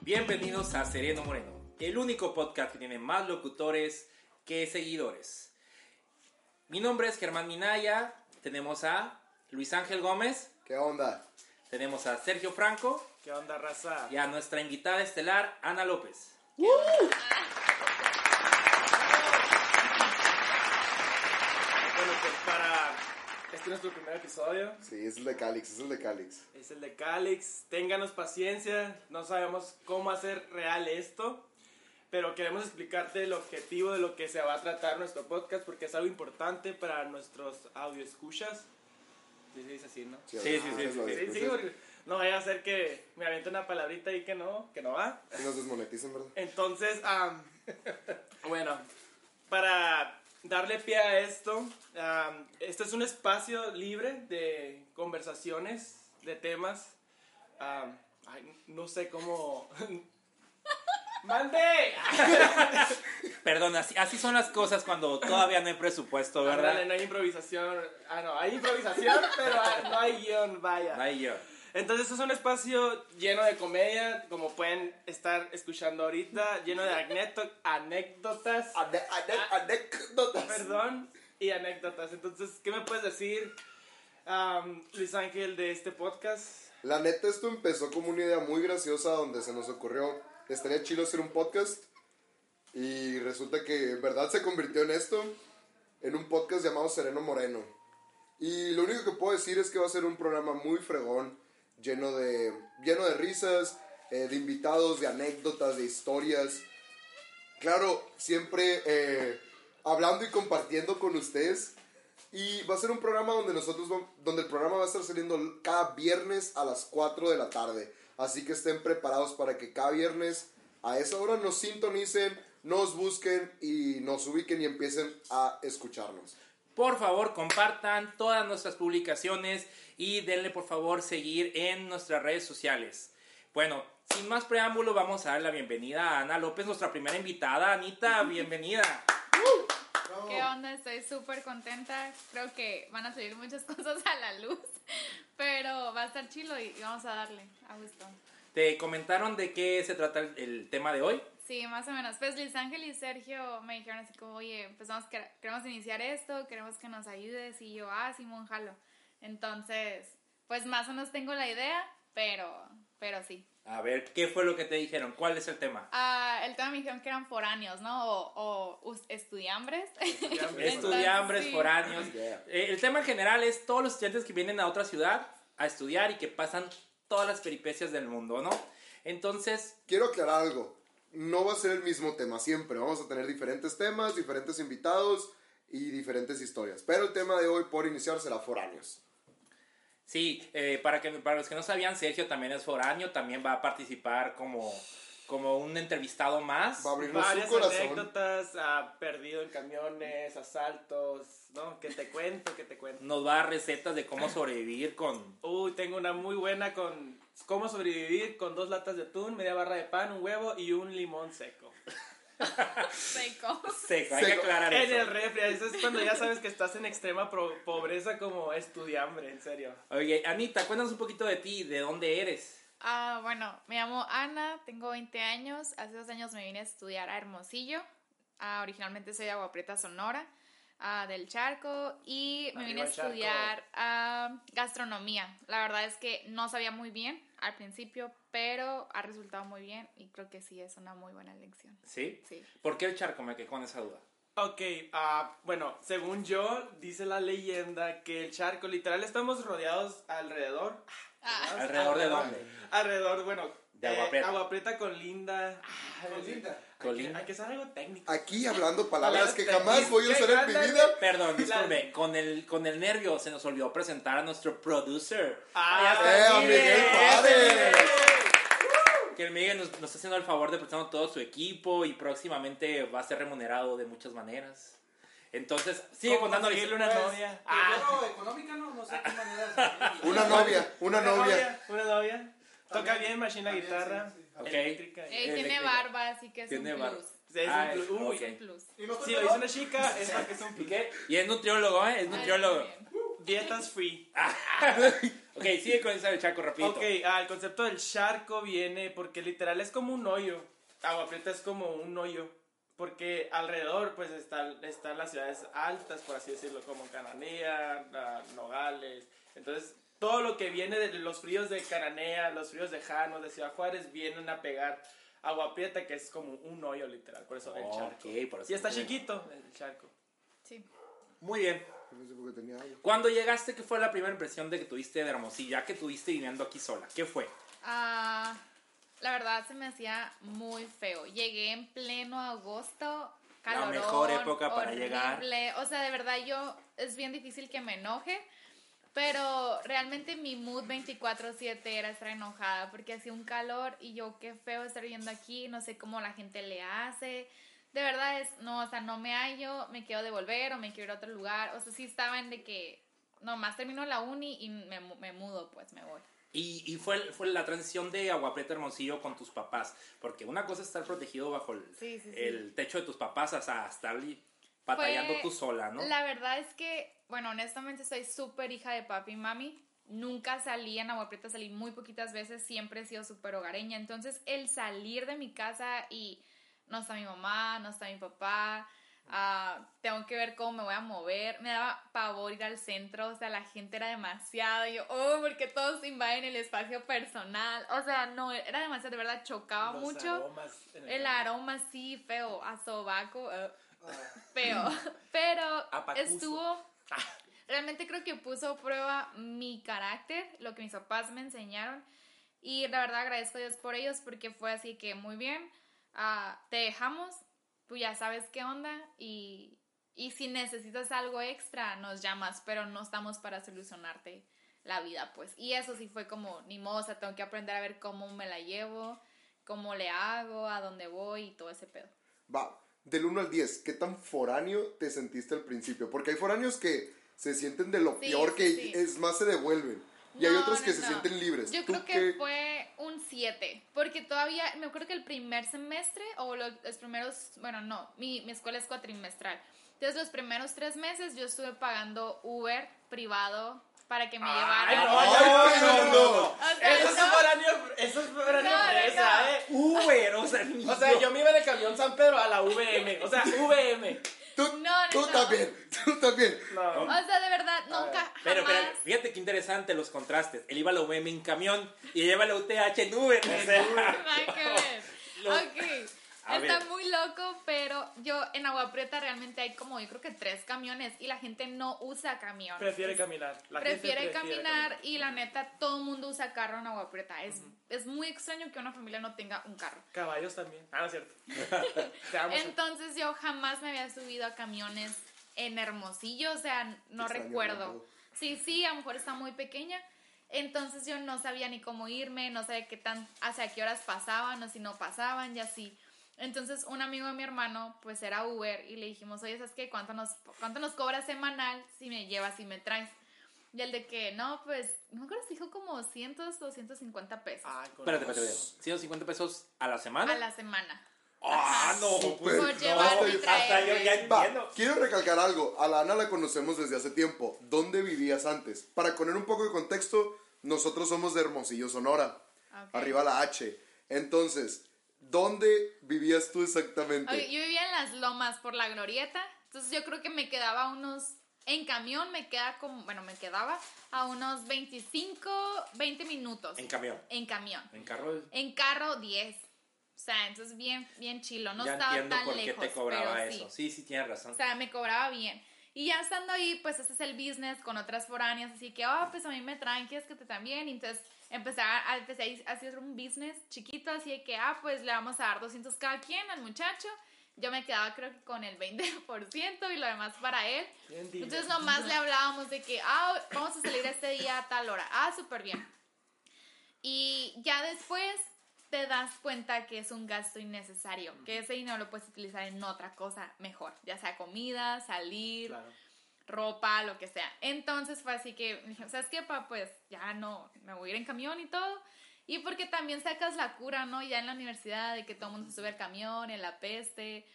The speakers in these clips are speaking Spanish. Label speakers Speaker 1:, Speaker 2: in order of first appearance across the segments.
Speaker 1: Bienvenidos a Sereno Moreno, el único podcast que tiene más locutores que seguidores. Mi nombre es Germán Minaya, tenemos a Luis Ángel Gómez,
Speaker 2: ¿Qué onda?
Speaker 1: tenemos a Sergio Franco
Speaker 3: ¿Qué onda, raza?
Speaker 1: y a nuestra invitada estelar, Ana López.
Speaker 3: Bueno, pues para este es nuestro primer episodio.
Speaker 2: Sí, es el de Calix, es el de Calix.
Speaker 3: Es el de Calix. Ténganos paciencia. No sabemos cómo hacer real esto. Pero queremos explicarte el objetivo de lo que se va a tratar nuestro podcast porque es algo importante para nuestros audio escuchas. Sí, se dice así, ¿no?
Speaker 1: Sí, sí, sí, sí,
Speaker 3: Sí, sí, porque no vaya a ser que me aviente una palabrita ahí que no, que no va.
Speaker 2: Y nos desmonetizan, ¿verdad?
Speaker 3: Entonces, am, bueno, para darle pie a esto, am, este es un espacio libre de conversaciones, de temas. ay, no sé cómo... ¡Mande!
Speaker 1: Perdón, así, así son las cosas cuando todavía no hay presupuesto, ¿verdad?
Speaker 3: No hay improvisación. Ah, no, hay improvisación, pero ah, no hay guion, vaya.
Speaker 1: Ahí yo.
Speaker 3: Entonces es un espacio lleno de comedia, como pueden estar escuchando ahorita, lleno de anécdotas.
Speaker 2: Ane- ane- Anécdotas.
Speaker 3: Perdón, y anécdotas. Entonces, ¿qué me puedes decir, am, Luis Ángel, de este podcast?
Speaker 2: La neta, esto empezó como una idea muy graciosa donde se nos ocurrió, estaría chido hacer un podcast. Y resulta que en verdad se convirtió en esto, en un podcast llamado Sereno Moreno. Y lo único que puedo decir es que va a ser un programa muy fregón, lleno de, lleno de risas, eh, de invitados, de anécdotas, de historias. Claro, siempre eh, hablando y compartiendo con ustedes. Y va a ser un programa donde nosotros donde el programa va a estar saliendo cada viernes a las 4 de la tarde. Así que estén preparados para que cada viernes a esa hora nos sintonicen, nos busquen y nos ubiquen y empiecen a escucharnos.
Speaker 1: Por favor, compartan todas nuestras publicaciones y denle por favor seguir en nuestras redes sociales. Bueno, sin más preámbulo, vamos a dar la bienvenida a Ana López, nuestra primera invitada. Anita, bienvenida.
Speaker 4: ¿Qué onda? Estoy súper contenta. Creo que van a salir muchas cosas a la luz, pero va a estar chilo y vamos a darle a gusto.
Speaker 1: ¿Te comentaron de qué se trata el, tema de hoy?
Speaker 4: Sí, más o menos. Pues Luis Ángel y Sergio me dijeron así como, oye, pues vamos, queremos iniciar esto, queremos que nos ayudes. Y yo, ah, Simón, jalo. Entonces, pues más o menos tengo la idea, pero, pero sí.
Speaker 1: A ver, ¿qué fue lo que te dijeron? ¿Cuál es el tema?
Speaker 4: Ah, el tema me dijeron que eran foráneos, ¿no? O, o estudiambres.
Speaker 3: Estudiambres.
Speaker 4: Sí.
Speaker 1: foráneos.
Speaker 2: Yeah.
Speaker 1: Eh, el tema en general es todos los estudiantes que vienen a otra ciudad a estudiar y que pasan todas las peripecias del mundo, ¿no? Entonces,
Speaker 2: Quiero aclarar algo. No va a ser el mismo tema siempre. Vamos a tener diferentes temas, diferentes invitados y diferentes historias. Pero el tema de hoy, por iniciar, será foráneos.
Speaker 1: Sí, eh, para, que, para los que no sabían, Sergio también es foráneo, también va a participar como, como un entrevistado más.
Speaker 2: Va a abrirnos su
Speaker 3: Varias
Speaker 2: corazón.
Speaker 3: anécdotas, ah, perdido en camiones, asaltos, ¿no? Que te cuento, que te cuento.
Speaker 1: Nos va a dar recetas de cómo sobrevivir con...
Speaker 3: Uy, tengo una muy buena con cómo sobrevivir con dos latas de atún, media barra de pan, un huevo y un limón seco.
Speaker 4: Seco.
Speaker 1: Seco, hay que aclarar
Speaker 3: En el
Speaker 1: eso.
Speaker 3: refri, eso es cuando ya sabes que estás en extrema pro- pobreza como estudiambre, en serio.
Speaker 1: Oye, Anita, cuéntanos un poquito de ti, de dónde eres.
Speaker 4: Ah, bueno, me llamo Ana, tengo 20 años. Hace dos años me vine a estudiar a Hermosillo. Ah, originalmente soy de Agua Prieta, Sonora, ah, del Charco. Y me vine a estudiar ah, gastronomía. La verdad es que no sabía muy bien al principio, pero ha resultado muy bien y creo que sí es una muy buena elección.
Speaker 1: ¿Sí?
Speaker 4: Sí.
Speaker 1: ¿Por qué el charco? Me quedé con esa duda.
Speaker 3: Ok, ah, bueno, según yo, dice la leyenda que el charco, literal, estamos rodeados alrededor.
Speaker 4: Ah,
Speaker 1: ¿Alrededor de dónde?
Speaker 3: Alrededor, bueno,
Speaker 1: De Agua
Speaker 3: eh. Agua Prieta con Linda. Con
Speaker 2: Linda.
Speaker 1: Con
Speaker 3: Hay que,
Speaker 1: Linda.
Speaker 3: hay que hacer algo técnico.
Speaker 2: Aquí hablando palabras que jamás voy a usar en mi vida.
Speaker 1: Perdón, disculpe, con el, con el nervio se nos olvidó presentar a nuestro producer.
Speaker 3: Ah,
Speaker 2: ¡Eh, a Miguel Juárez!
Speaker 1: Que el Miguel nos, nos está haciendo el favor de prestarnos todo su equipo y próximamente va a ser remunerado de muchas maneras. Entonces, sigue
Speaker 3: ¿Cómo
Speaker 1: contando
Speaker 3: una novia?
Speaker 5: Primero económica, ¿no? No sé qué manera.
Speaker 2: Una novia, una novia.
Speaker 3: Una novia. Toca bien, machine la guitarra.
Speaker 5: Sí, sí.
Speaker 1: Ok.
Speaker 3: Eléctrica.
Speaker 4: Él tiene
Speaker 1: Eléctrica.
Speaker 4: barba, así que es
Speaker 1: Tiene
Speaker 4: un
Speaker 1: barba.
Speaker 4: plus.
Speaker 3: Sí, es
Speaker 1: Ah,
Speaker 3: un plus. Uy,
Speaker 4: Es un plus.
Speaker 5: ¿Y
Speaker 3: Si lo dice una chica, es porque es un
Speaker 1: ¿Y
Speaker 3: plus.
Speaker 1: qué? Y es nutriólogo, ¿eh? Es nutriólogo.
Speaker 4: Ay, muy bien.
Speaker 3: Dietas free.
Speaker 1: ok, sigue con esa del chaco, rapidito.
Speaker 3: Ok, ah, el concepto del charco viene porque literal es como un hoyo. Agua Prieta es como un hoyo. Porque alrededor pues están, están las ciudades altas, por así decirlo, como Cananea, ah, Nogales. Entonces, todo lo que viene de los fríos de Cananea, los fríos de Janos, de Ciudad Juárez, vienen a pegar Agua Prieta, que es como un hoyo literal. Por eso el charco.
Speaker 1: Ok, por eso.
Speaker 3: Y está chiquito el charco.
Speaker 4: Sí.
Speaker 1: Muy bien.
Speaker 2: No sé por qué tenía algo.
Speaker 1: Cuando llegaste, ¿qué fue la primera impresión de que tuviste de Hermosillo? Ya que tuviste viviendo aquí sola. ¿Qué fue?
Speaker 4: Ah, la verdad se me hacía muy feo. Llegué en pleno agosto. Calorón,
Speaker 1: mejor época para
Speaker 4: horrible.
Speaker 1: llegar.
Speaker 4: O sea, de verdad yo es bien difícil que me enoje. Pero realmente mi mood 24/7 era estar enojada porque hacía un calor y yo qué feo estar viviendo aquí, no sé cómo la gente le hace. De verdad es, no, o sea, no me hallo, me quiero devolver o me quiero ir a otro lugar. O sea, sí estaba en de que nomás termino la uni y me, me mudo, pues me voy.
Speaker 1: Y, y fue, fue la transición de Agua Prieta a Hermosillo con tus papás. Porque una cosa es estar protegido bajo el,
Speaker 4: Sí, sí, sí.
Speaker 1: el techo de tus papás hasta estar batallando
Speaker 4: Fue-
Speaker 1: tú sola, ¿no?
Speaker 4: La verdad es que, bueno, honestamente soy súper hija de papi y mami. Nunca salí en Agua Prieta, salí muy poquitas veces, siempre he sido súper hogareña. Entonces, el salir de mi casa y no está mi mamá, no está mi papá, ah, tengo que ver cómo me voy a mover, me daba pavor ir al centro, o sea, la gente era demasiado, y yo, oh, porque todos invaden el espacio personal, o sea, no, era demasiado, de verdad, chocaba
Speaker 3: Los
Speaker 4: mucho.
Speaker 3: aromas en
Speaker 4: El
Speaker 3: camino.
Speaker 4: aroma sí, feo, a sobaco, eh, feo. Pero
Speaker 3: Apacuso.
Speaker 4: estuvo. Realmente creo que puso a prueba mi carácter, lo que mis papás me enseñaron. Y la verdad agradezco a Dios por ellos porque fue así que muy bien. ah, te dejamos, tú ya sabes qué onda. Y, y si necesitas algo extra, nos llamas, pero no estamos para solucionarte la vida, pues. Y eso sí fue como, ni modo, o sea, tengo que aprender a ver cómo me la llevo, cómo le hago, a dónde voy y todo ese pedo.
Speaker 2: Va, del 1 al 10, ¿qué tan foráneo te sentiste al principio? Porque hay foráneos que se sienten de lo
Speaker 4: Sí,
Speaker 2: peor que
Speaker 4: sí.
Speaker 2: es más se devuelven. Y hay
Speaker 4: No,
Speaker 2: otros que
Speaker 4: no,
Speaker 2: se
Speaker 4: no.
Speaker 2: sienten libres.
Speaker 4: Yo
Speaker 2: ¿Tú
Speaker 4: creo que
Speaker 2: qué-
Speaker 4: fue un 7, porque todavía, me acuerdo que el primer semestre, o lo- los primeros, bueno, no, mi, mi escuela es cuatrimestral. Entonces, los primeros tres meses yo estuve pagando Uber privado para que me
Speaker 3: Ay,
Speaker 4: llevara.
Speaker 3: no,
Speaker 2: Ay, no,
Speaker 3: no,
Speaker 2: no.
Speaker 3: no.
Speaker 4: O sea,
Speaker 3: Eso es foráneo, eso es
Speaker 4: no.
Speaker 3: eh.
Speaker 1: Uber, o sea,
Speaker 3: O sea, yo me iba de camión San Pedro a la VM. O sea, VM.
Speaker 2: Tú,
Speaker 4: No, no,
Speaker 2: tú
Speaker 4: no.
Speaker 2: también, tú también.
Speaker 3: No.
Speaker 4: O sea, de verdad, nunca,
Speaker 1: Pero,
Speaker 4: jamás.
Speaker 1: pero, fíjate qué interesante los contrastes. Él iba a la UVM en camión y ella iba a la UTH en Uber. O sea,
Speaker 4: Nada que ver.
Speaker 1: Lo-
Speaker 4: Ok.
Speaker 1: A
Speaker 4: Está
Speaker 1: ver.
Speaker 4: muy loco, pero yo en Agua Prieta realmente hay como yo creo que tres camiones y la gente no usa camión.
Speaker 3: Prefiere caminar. La gente
Speaker 4: prefiere caminar y la neta todo el mundo usa carro en Agua Prieta. Es, es muy extraño que una familia no tenga un carro.
Speaker 3: Caballos también. Ah, no es cierto. Te amo.
Speaker 4: Entonces yo jamás me había subido a camiones en Hermosillo, o sea, no
Speaker 2: Extraño,
Speaker 4: recuerdo. Sí, sí, a lo mejor está muy pequeña. Entonces yo no sabía ni cómo irme, no sabía qué tan, hacia qué horas pasaban o si no pasaban y así. Entonces un amigo de mi hermano pues era Uber y le dijimos, oye, ¿sabes qué? ¿Cuánto nos, cuánto nos cobra semanal si me llevas y me traes? Y el de que, no, pues, no me acuerdo si dijo como 100 o 150 pesos
Speaker 3: con
Speaker 1: Espérate, espérate, espérate. 150 pesos a la semana.
Speaker 4: a la semana.
Speaker 1: Ah, no, pues,
Speaker 4: Por
Speaker 1: no,
Speaker 4: y
Speaker 1: hasta yo ya entiendo.
Speaker 2: quiero recalcar algo. A la Ana la conocemos desde hace tiempo. ¿Dónde vivías antes? Para poner un poco de contexto, nosotros somos de Hermosillo, Sonora. Arriba la H. Entonces, ¿dónde vivías tú exactamente?
Speaker 4: Yo vivía en las lomas por la glorieta, entonces yo creo que me quedaba unos, en camión me queda como, bueno, me quedaba a unos 25, 20 minutos.
Speaker 1: En camión.
Speaker 4: En camión.
Speaker 1: En carro.
Speaker 4: En carro 10. O sea, entonces bien, bien chilo, no
Speaker 1: ya
Speaker 4: estaba
Speaker 1: entiendo
Speaker 4: tan
Speaker 1: por qué
Speaker 4: lejos.
Speaker 1: te cobraba eso.
Speaker 4: Sí.
Speaker 1: Sí, sí, tienes razón.
Speaker 4: O sea, me cobraba bien. Y ya estando ahí, pues este es el business con otras foráneas, así que, oh, pues a mí me traen, ¿quieres que te también? Entonces empecé a, empecé a hacer un business chiquito, así de que, ah, pues le vamos a dar 200 cada quien al muchacho. Yo me quedaba creo que con el 20% y lo demás para él. Entonces nomás le hablábamos de que, ah, vamos a salir este día a tal hora. Ah, súper bien. Y ya después te das cuenta que es un gasto innecesario, que ese dinero lo puedes utilizar en otra cosa mejor, ya sea comida, salir,
Speaker 3: Claro.
Speaker 4: Ropa, lo que sea. Entonces fue así que dije, ¿sabes qué, pa? Pues ya no, me voy a ir en camión y todo. Y porque también sacas la cura, ¿no? Ya en la universidad, de que todo el mundo se sube al camión, en la peste,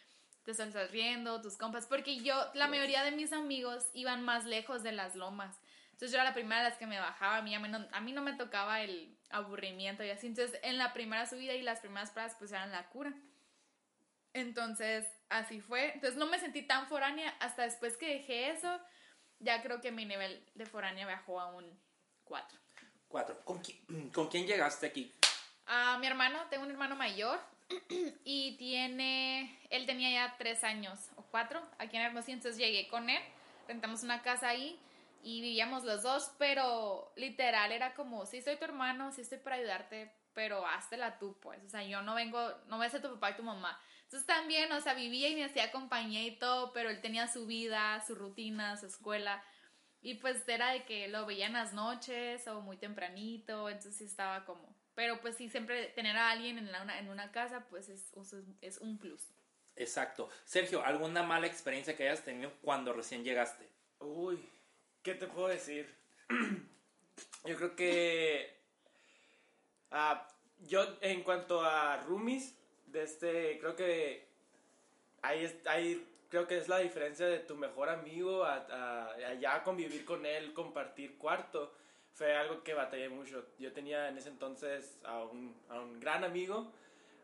Speaker 4: te estás riendo, tus compas. Porque yo, la mayoría de mis amigos iban más lejos de las lomas. Entonces yo era la primera de las que me bajaba, a mí, a mí, no, a mí no me tocaba el aburrimiento y así. Entonces en la primera subida y las primeras paradas pues eran la cura. Entonces así fue. Entonces no me sentí tan foránea hasta después que dejé eso. Ya creo que mi nivel de foránea bajó a un 4.
Speaker 1: Cuatro. ¿Con, qui- con quién llegaste aquí?
Speaker 4: A mi hermano, tengo un hermano mayor y tiene, él tenía ya tres años o cuatro aquí en Hermosillo, entonces llegué con él, rentamos una casa ahí y vivíamos los dos, pero literal era como, sí soy tu hermano, sí estoy para ayudarte, pero háztela tú, pues, o sea, yo no vengo, no voy a ser tu papá y tu mamá. Entonces también, o sea, vivía y me hacía compañía y todo, pero él tenía su vida, su rutina, su escuela. Y pues era de que lo veía en las noches o muy tempranito, entonces sí estaba como... Pero pues sí, siempre tener a alguien en, la- una, en una casa, pues es, es, es un plus.
Speaker 1: Exacto. Sergio, ¿alguna mala experiencia que hayas tenido cuando recién llegaste?
Speaker 3: Uy, ¿qué te puedo decir? Yo creo que ah, yo en cuanto a roomies, de este, creo que ahí, es- ahí creo que es la diferencia de tu mejor amigo a, a- a ya convivir con él, compartir cuarto. Fue algo que batallé mucho. Yo tenía en ese entonces a un, a un gran amigo,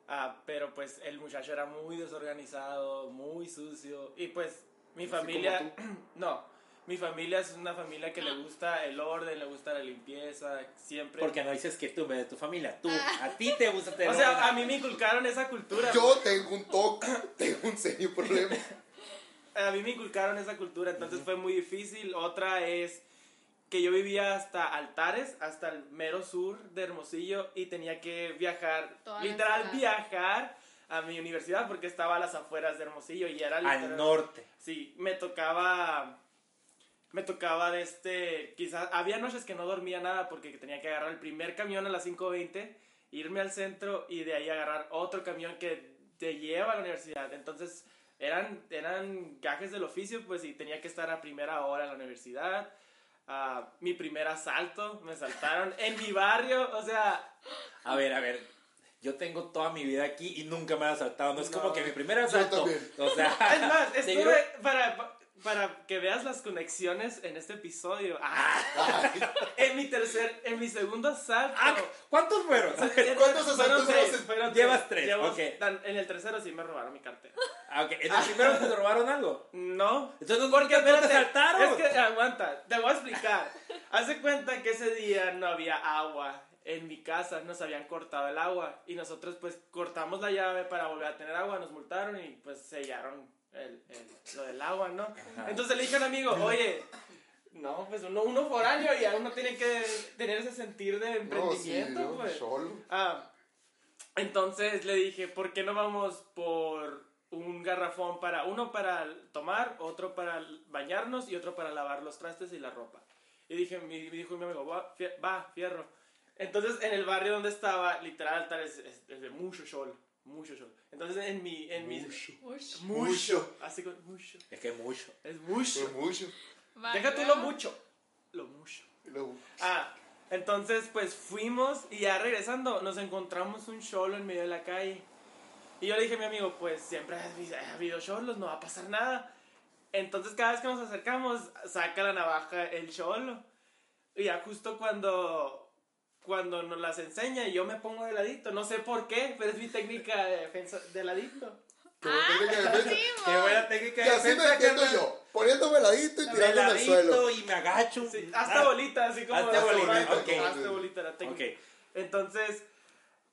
Speaker 3: ah, pero pues el muchacho era muy desorganizado, muy sucio. Y pues mi
Speaker 2: Así
Speaker 3: familia, no, mi familia es una familia que le gusta el orden, le gusta la limpieza, siempre.
Speaker 1: Porque no dices que tú, de tu familia, tú, a ti te gusta tener
Speaker 3: o sea,
Speaker 1: orden.
Speaker 3: a mí me inculcaron esa cultura.
Speaker 2: Yo tengo un toque, tengo un serio problema.
Speaker 3: A mí me inculcaron esa cultura, entonces fue muy difícil. Otra es que yo vivía hasta Altares, hasta el mero sur de Hermosillo, y tenía que viajar,
Speaker 4: Toda
Speaker 3: literal viajar a mi universidad porque estaba a las afueras de Hermosillo y era literal-
Speaker 1: Al norte.
Speaker 3: Sí, me tocaba. Me tocaba de este. Quizás. Había noches que no dormía nada porque tenía que agarrar el primer camión a las 5.20, irme al centro y de ahí agarrar otro camión que te lleva a la universidad. Entonces, eran, eran gajes del oficio, pues, y tenía que estar a primera hora en la universidad. Ah, mi primer asalto, me saltaron en mi barrio, o sea,
Speaker 1: A ver, a ver. Yo tengo toda mi vida aquí y nunca me han asaltado. No es como que mi primer asalto.
Speaker 2: también.
Speaker 1: O sea,
Speaker 3: Es más, estuve para, para que veas las conexiones en este episodio. Ah, en mi tercer, en mi segundo asalto.
Speaker 1: Ah, ¿Cuántos fueron?
Speaker 2: ¿Cuántos asaltos
Speaker 3: fueron
Speaker 1: Llevas tres,
Speaker 3: Llevo- En el tercero sí me robaron mi cartera.
Speaker 1: Ah, ok. ¿En el primero te robaron algo?
Speaker 3: No.
Speaker 1: Entonces no
Speaker 3: Porque
Speaker 1: no te asaltaron.
Speaker 3: Es que aguanta, te voy a explicar. Hace cuenta que ese día no había agua en mi casa, nos habían cortado el agua y nosotros pues cortamos la llave para volver a tener agua, nos multaron y pues sellaron el, el- lo del agua, ¿no? Entonces le dije a un amigo, oye, no, pues uno, uno foráneo y uno tiene que tener ese sentir de
Speaker 2: No, sí,
Speaker 3: emprendimiento, pues.
Speaker 2: solo.
Speaker 3: Ah, entonces le dije, ¿por qué no vamos por un garrafón para uno para tomar, otro para bañarnos y otro para lavar los trastes y la ropa? Y dije, me dijo mi amigo, va, fierro. Entonces en el barrio donde estaba, literal, tal es, es- es de mucho sol, mucho sol. Entonces en mi, en mi,
Speaker 2: Mucho.
Speaker 3: mucho, así con mucho,
Speaker 1: Es que mucho.
Speaker 3: es mucho.
Speaker 2: Fue mucho.
Speaker 3: Deja tú lo mucho, lo mucho.
Speaker 2: Y luego,
Speaker 3: Ah, entonces pues fuimos y ya regresando nos encontramos un cholo en medio de la calle. Y yo le dije a mi amigo, pues siempre ha habido cholos, no va a pasar nada. Entonces cada vez que nos acercamos, saca la navaja el cholo. Y ya justo cuando, cuando nos las enseña, yo me pongo de ladito. No sé por qué, pero es mi técnica de defensa de ladito.
Speaker 2: como
Speaker 4: Ah,
Speaker 2: técnica de defensa.
Speaker 4: sí,
Speaker 1: Qué
Speaker 4: mo.
Speaker 1: buena técnica
Speaker 2: Y
Speaker 1: de
Speaker 2: así me
Speaker 1: defensa,
Speaker 2: defiendo yo, poniéndome ladito y
Speaker 1: De
Speaker 2: tirándome al suelo.
Speaker 1: y me agacho.
Speaker 3: Sí, hasta
Speaker 1: Ah,
Speaker 3: bolita, así como...
Speaker 1: Hazte
Speaker 3: hasta
Speaker 1: bolita, ok.
Speaker 3: Hazte bolita la técnica.
Speaker 1: Ok.
Speaker 3: Entonces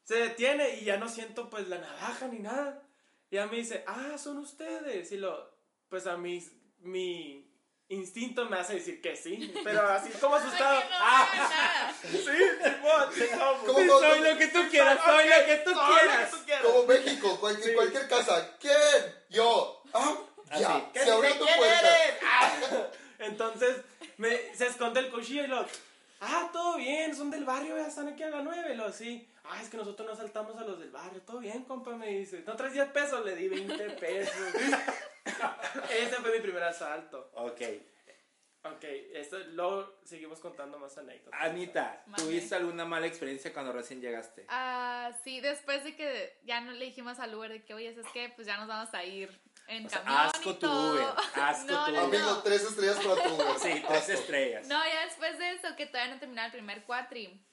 Speaker 3: se detiene y ya no siento pues la navaja ni nada. Y ya me dice, ah, son ustedes. Y lo, pues a mí, mi instinto me hace decir que sí, pero así como asustado.
Speaker 4: no
Speaker 3: ah, sí, Simón, sí, no,
Speaker 2: ¿Cómo
Speaker 1: Sí, soy lo que tú quieras, soy lo que tú
Speaker 3: Todo lo que
Speaker 1: quieras.
Speaker 3: tú quieras.
Speaker 2: Como México, cualquier,
Speaker 3: Sí.
Speaker 2: cualquier casa. ¿Quién? Yo. Ah, ya.
Speaker 1: Así.
Speaker 3: ¿Qué
Speaker 2: Se abrió tu
Speaker 3: ¿Quién
Speaker 2: puerta.
Speaker 3: eres? Ah. Entonces me, se esconde el cuchillo y lo, Ah, todo bien, son del barrio, ya están aquí a las 9, lo sí. Ah, es que nosotros no saltamos a los del barrio. Todo bien, compa, me dice. ¿No traes 10 pesos? Le di 20 pesos. Ese fue mi primer asalto.
Speaker 1: Ok.
Speaker 3: Ok, esto, luego seguimos contando más anécdotas.
Speaker 1: Anita. ¿tuviste alguna mala experiencia cuando recién llegaste?
Speaker 4: Ah, sí, después de que ya no le dijimos al Uber de que, oye, es que pues ya nos vamos a ir en
Speaker 1: O sea,
Speaker 4: camión
Speaker 1: asco
Speaker 4: y
Speaker 1: tu
Speaker 4: todo.
Speaker 1: Uber, asco
Speaker 4: no,
Speaker 1: tu
Speaker 4: no,
Speaker 1: Uber.
Speaker 2: Amigo,
Speaker 4: no.
Speaker 2: tres estrellas para tu Uber.
Speaker 1: Sí, tres
Speaker 2: Asco.
Speaker 1: estrellas.
Speaker 4: No, ya después de eso, que todavía no terminaba el primer cuatri.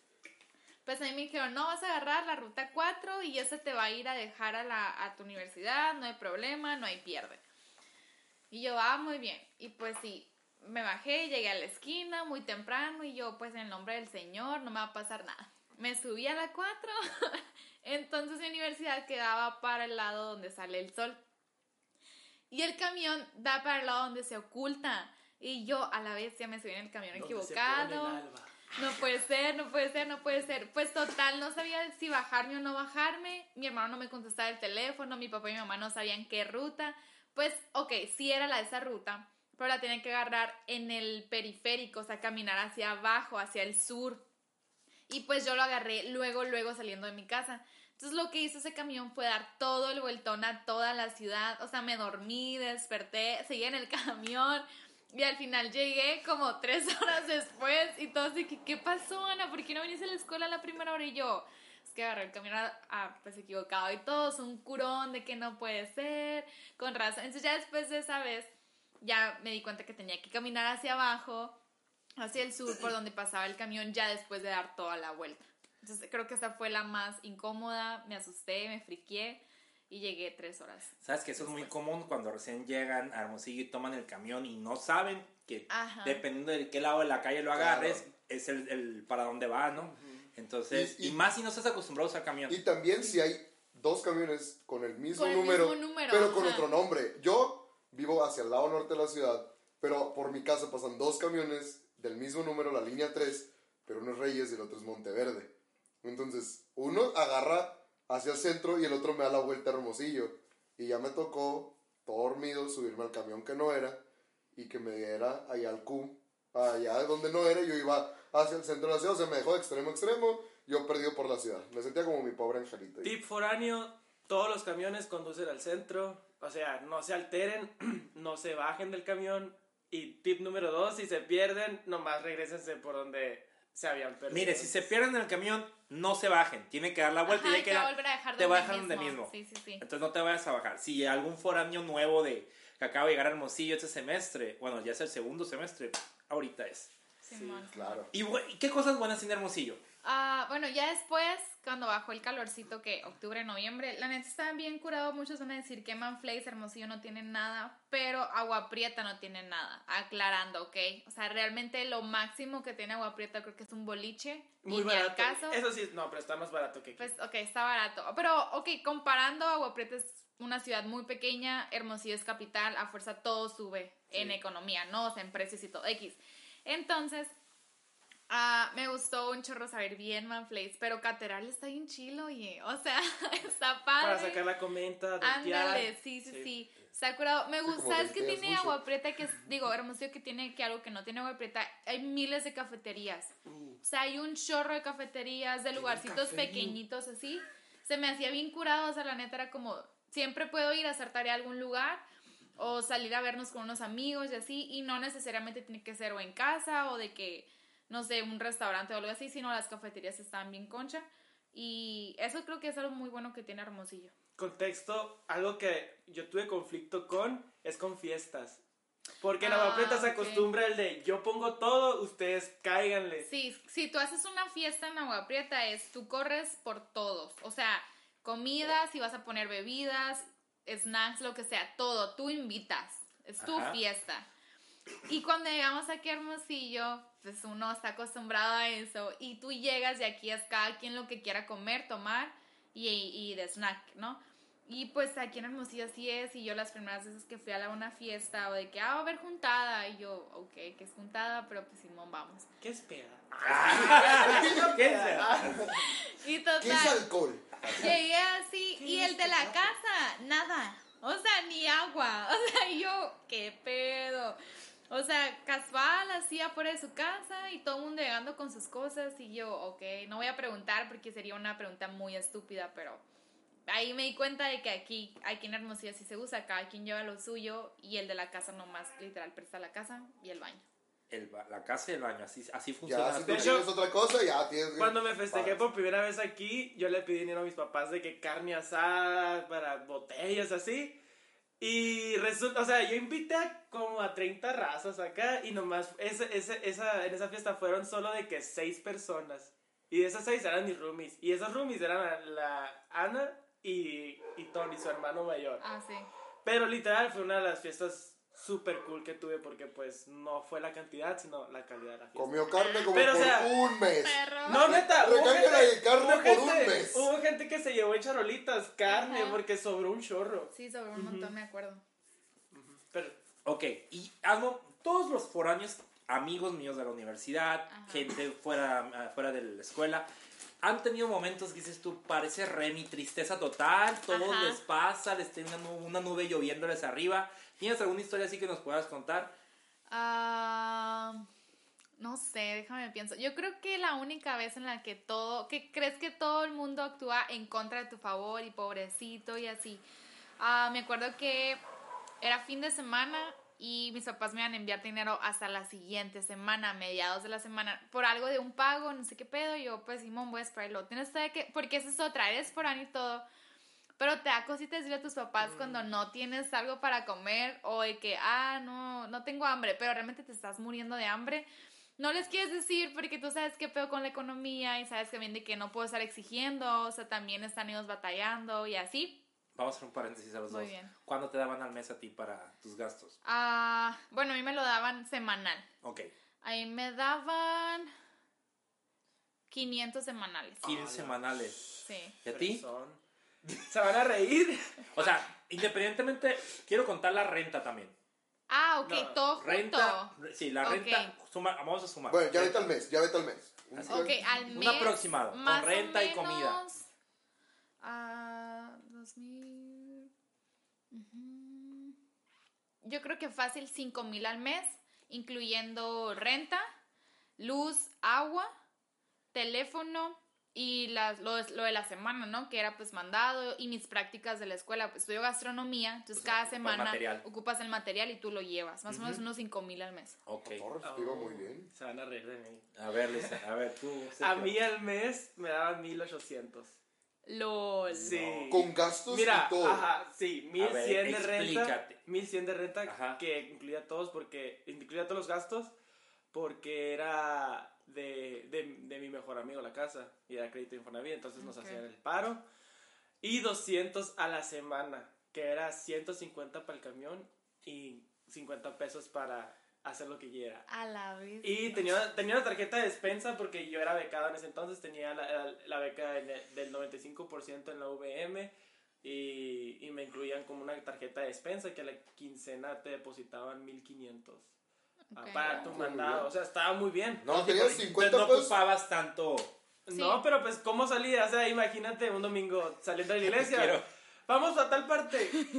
Speaker 4: Pues a mí me dijeron, no, vas a agarrar la ruta 4 y ese te va a ir a dejar a, la, a tu universidad, no hay problema, no hay pierde. Y yo, ah, muy bien. Y pues sí, me bajé, llegué a la esquina muy temprano y yo, pues en el nombre del Señor, no me va a pasar nada. Me subí a la 4, entonces mi universidad quedaba para el lado donde sale el sol. Y el camión da para el lado donde se oculta. Y yo a la vez ya me subí en el camión
Speaker 3: Donde se
Speaker 4: equivocado.
Speaker 3: pone el alba.
Speaker 4: No puede ser, no puede ser, no puede ser. Pues total, no sabía si bajarme o no bajarme. Mi hermano no me contestaba el teléfono, mi papá y mi mamá no sabían qué ruta. Pues, ok, sí era la de esa ruta, pero la tenía que agarrar en el periférico, o sea, caminar hacia abajo, hacia el sur. Y pues yo lo agarré luego, luego saliendo de mi casa. Entonces lo que hizo ese camión fue dar todo el vueltón a toda la ciudad. O sea, me dormí, desperté, seguí en el camión. Y al final llegué como tres horas después y todos de que, ¿qué pasó, Ana? ¿Por qué no viniste a la escuela la primera hora? Y yo, es que agarré el camión a- a, pues equivocado y todos, un curón de que no puede ser, con razón. Entonces ya después de esa vez, ya me di cuenta que tenía que caminar hacia abajo, hacia el sur, por donde pasaba el camión, ya después de dar toda la vuelta. Entonces creo que esa fue la más incómoda, me asusté, me friqué y llegué tres horas.
Speaker 1: Sabes que eso es muy común cuando recién llegan a Hermosillo y toman el camión y no saben que
Speaker 4: Ajá.
Speaker 1: dependiendo de qué lado de la calle lo
Speaker 2: Claro.
Speaker 1: agarres, es el, el para dónde va, ¿no? Entonces,
Speaker 2: Y-
Speaker 1: y,
Speaker 2: y-
Speaker 1: más si no estás acostumbrado a usar camión.
Speaker 2: Y también si hay dos camiones con el mismo,
Speaker 4: Con el
Speaker 2: número,
Speaker 4: mismo número,
Speaker 2: pero con
Speaker 4: ajá.
Speaker 2: otro nombre. Yo vivo hacia el lado norte de la ciudad, pero por mi casa pasan dos camiones del mismo número, la línea 3, pero uno es Reyes y el otro es Monteverde. Entonces, uno agarra hacia el centro y el otro me da la vuelta a Hermosillo. Y ya me tocó, todo dormido, subirme al camión que no era y que me diera allá al Q, allá donde no era, yo iba hacia el centro de la ciudad, o sea, me dejó de extremo a extremo, yo perdido por la ciudad. Me sentía como mi pobre angelito.
Speaker 3: Tip foráneo, todos los camiones conducen al centro, o sea, no se alteren, no se bajen del camión. Y tip número dos, si se pierden, nomás regresense por donde se habían perdido.
Speaker 1: Mire, si se pierden en el camión, no se bajen. Tienen que dar la vuelta
Speaker 4: Ajá,
Speaker 1: y ya
Speaker 4: te
Speaker 1: que
Speaker 4: a volver a dejar
Speaker 1: te va a
Speaker 4: donde
Speaker 1: dejar donde
Speaker 4: mismo.
Speaker 1: mismo.
Speaker 4: Sí, sí, sí.
Speaker 1: Entonces no te vayas a bajar. Si algún foráneo nuevo de que acaba de llegar a Hermosillo este semestre, bueno, ya es el segundo semestre, ahorita es.
Speaker 4: Simón.
Speaker 2: Claro.
Speaker 1: ¿Y bu- y qué cosas buenas tiene Hermosillo?
Speaker 4: Ah, bueno, ya después, cuando bajó el calorcito, que octubre, noviembre, la neta estaba bien curado. Muchos van a decir que Manflays, Hermosillo no tienen nada, pero Agua Prieta no tiene nada. Aclarando, ¿ok? O sea, realmente lo máximo que tiene Agua Prieta creo que es un boliche.
Speaker 3: Muy
Speaker 4: y
Speaker 3: barato.
Speaker 4: caso.
Speaker 3: Eso sí, no, pero está más barato que aquí.
Speaker 4: Pues, ok, está barato. Pero, ok, comparando, Agua Prieta es una ciudad muy pequeña, Hermosillo es capital, a fuerza todo sube en
Speaker 3: Sí.
Speaker 4: economía, ¿no? O sea, en precios y todo, X. Entonces, ah, me gustó un chorro saber bien Manflays, pero Cateral está bien chilo, oye. O sea, está padre.
Speaker 3: Para sacar la comenta, de
Speaker 4: Ándale, sí, sí, sí. Está curado. Me
Speaker 2: Sí,
Speaker 4: gusta,
Speaker 2: como
Speaker 4: ¿sabes que tiene
Speaker 2: mucho.
Speaker 4: agua prieta? Que es, digo, Hermosillo que tiene que algo que no tiene agua prieta. Hay miles de cafeterías. O sea, hay un chorro de cafeterías, de lugarcitos pequeñitos así. Se me hacía bien curado, o sea, la neta era como, siempre puedo ir a hacer tarea a algún lugar o salir a vernos con unos amigos y así, y no necesariamente tiene que ser o en casa o de que, no sé, un restaurante o algo así, sino las cafeterías están bien concha. Y eso creo que es algo muy bueno que tiene Hermosillo.
Speaker 3: Contexto, algo que yo tuve conflicto con es con fiestas. Porque en
Speaker 4: Ah,
Speaker 3: Agua Prieta se acostumbra el de yo pongo todo, ustedes cáiganle.
Speaker 4: Sí, si tú haces una fiesta en Agua Prieta es tú corres por todos, o sea, comida, si vas a poner bebidas, snacks, lo que sea, todo, tú invitas, es tu
Speaker 1: Ajá.
Speaker 4: fiesta. Y cuando llegamos aquí a Hermosillo, pues uno está acostumbrado a eso y tú llegas y aquí es cada quien lo que quiera comer, tomar y, y de snack, ¿no? Y pues aquí en Hermosillo así es, y yo las primeras veces que fui a la- una fiesta o de que, ah, va a haber juntada, y yo, ok, que es juntada, pero pues Simón, vamos.
Speaker 3: ¿Qué espera?
Speaker 1: ¿Qué será?
Speaker 4: Y
Speaker 2: ¿Qué es
Speaker 4: total,
Speaker 2: alcohol?
Speaker 4: llegué así, y el de la casa, nada, o sea, ni agua, o sea, yo, qué pedo. O sea, casual, así afuera de su casa y todo el mundo llegando con sus cosas y yo, ok, no voy a preguntar porque sería una pregunta muy estúpida, pero ahí me di cuenta de que aquí, aquí en Hermosillo sí se usa, cada quien lleva lo suyo y el de la casa nomás literal presta la casa y el baño.
Speaker 1: El ba- la casa y el baño, así, así funciona.
Speaker 2: Ya, si tú
Speaker 3: hecho,
Speaker 2: tienes otra cosa, ya tienes.
Speaker 3: Cuando me festejé por primera vez aquí, yo le pedí dinero a mis papás de que carne asada para botellas así. Y resulta, o sea, yo invité a como a 30 razas acá y nomás, ese, ese, esa, en esa fiesta fueron solo de que 6 personas. Y de esas 6 eran mis roomies. Y esas roomies eran la, la Ana y, y Tony, su hermano mayor.
Speaker 4: Ah, sí.
Speaker 3: Pero literal fue una de las fiestas super cool que tuve porque pues no fue la cantidad, sino la calidad de la fiesta.
Speaker 2: Comió carne como
Speaker 3: Pero, o
Speaker 2: por
Speaker 3: sea,
Speaker 2: un mes.
Speaker 4: Perro.
Speaker 3: No, neta, hubo gente,
Speaker 2: de carne
Speaker 3: hubo
Speaker 2: por un
Speaker 3: gente-
Speaker 2: mes.
Speaker 3: hubo gente que se llevó en charolitas carne
Speaker 4: Ajá.
Speaker 3: porque sobró un chorro.
Speaker 4: Sí, sobre un montón, me acuerdo.
Speaker 3: Pero
Speaker 1: Ok, y algo, todos los foráneos, amigos míos de la universidad,
Speaker 4: Ajá.
Speaker 1: gente fuera, fuera de la escuela, han tenido momentos que dices tú, parece Remy, tristeza total, todo
Speaker 4: Ajá.
Speaker 1: les pasa, les nu- una nube lloviéndoles arriba. ¿Tienes alguna historia así que nos puedas contar?
Speaker 4: Ah, no sé, déjame pienso. Yo creo que la única vez en la que todo, que crees que todo el mundo actúa en contra de tu favor y pobrecito y así. Ah, me acuerdo que era fin de semana y mis papás me iban a enviar dinero hasta la siguiente semana, mediados de la semana, por algo de un pago, no sé qué pedo. Yo, pues, Simón, voy a esperarlo. Tienes que, porque esa es otra, eres foráneo y todo. Pero te da cosita decirle a tus papás cuando no tienes algo para comer o de que, ah, no, no tengo hambre, pero realmente te estás muriendo de hambre. No les quieres decir porque tú sabes qué pedo con la economía y sabes también de que no puedo estar exigiendo, o sea, también están ellos batallando y así.
Speaker 1: Vamos a hacer un paréntesis a los
Speaker 4: Muy
Speaker 1: dos.
Speaker 4: bien.
Speaker 1: ¿Cuándo te daban al mes a ti para tus gastos?
Speaker 4: Ah, bueno, a mí me lo daban semanal.
Speaker 1: Ok,
Speaker 4: Ahí me daban 500 semanales.
Speaker 1: 15 semanales.
Speaker 4: Sí.
Speaker 1: ¿Y a ti?
Speaker 3: Fresón. Se van a reír.
Speaker 1: O sea, independientemente, quiero contar la renta también.
Speaker 4: Ah, ok,
Speaker 3: No,
Speaker 4: todo junto.
Speaker 1: Renta, sí, la renta, suma- vamos a sumar.
Speaker 2: Bueno, ya vete al mes, ya vete al mes.
Speaker 1: Así.
Speaker 4: Ok, al
Speaker 1: Un
Speaker 4: mes.
Speaker 1: aproximado, con
Speaker 4: o
Speaker 1: renta y comida.
Speaker 4: Ah, dos mil. ujú. Yo creo que fácil cinco mil al mes, incluyendo renta, luz, agua, teléfono y las, lo, lo de la semana, ¿no? Que era pues mandado y mis prácticas de la escuela. Pues estudio gastronomía, entonces
Speaker 1: O sea,
Speaker 4: cada
Speaker 1: ocupas
Speaker 4: semana
Speaker 1: material.
Speaker 4: ocupas el material y tú lo llevas. Más o menos unos cinco mil al mes.
Speaker 1: Ok.
Speaker 2: Digo muy bien.
Speaker 3: Se van a reír de mí.
Speaker 1: A ver, Lisa, a ver, tú.
Speaker 3: A mí al mes me daban 1800.
Speaker 4: LOL.
Speaker 3: Sí.
Speaker 2: Con gastos
Speaker 3: Mira,
Speaker 2: y todo.
Speaker 3: ajá, sí, 1100
Speaker 1: ver,
Speaker 3: de renta.
Speaker 1: explícate.
Speaker 3: 1100 de renta
Speaker 1: Ajá.
Speaker 3: que incluía todos porque incluía todos los gastos porque era de, de, de mi mejor amigo la casa y era crédito Infonavit, entonces nos hacían el paro y 200 a la semana, que era 150 para el camión y 50 pesos para hacer lo que quiera.
Speaker 4: A la vez.
Speaker 3: Y tenía, tenía una tarjeta de despensa porque yo era becado en ese entonces, tenía la, la- la beca en el- del 95% en la VM y, y me incluían como una tarjeta de despensa que a la quincena te depositaban 1500 ah,
Speaker 4: Ok.
Speaker 3: para tu mandado. O sea, estaba muy bien.
Speaker 1: No,
Speaker 2: tenías
Speaker 1: tipo,
Speaker 2: 50
Speaker 1: no
Speaker 2: pesos.
Speaker 1: ocupabas tanto.
Speaker 4: Sí.
Speaker 3: No, pero pues, ¿cómo salía? O sea, imagínate un domingo saliendo de la iglesia. Vamos a tal parte.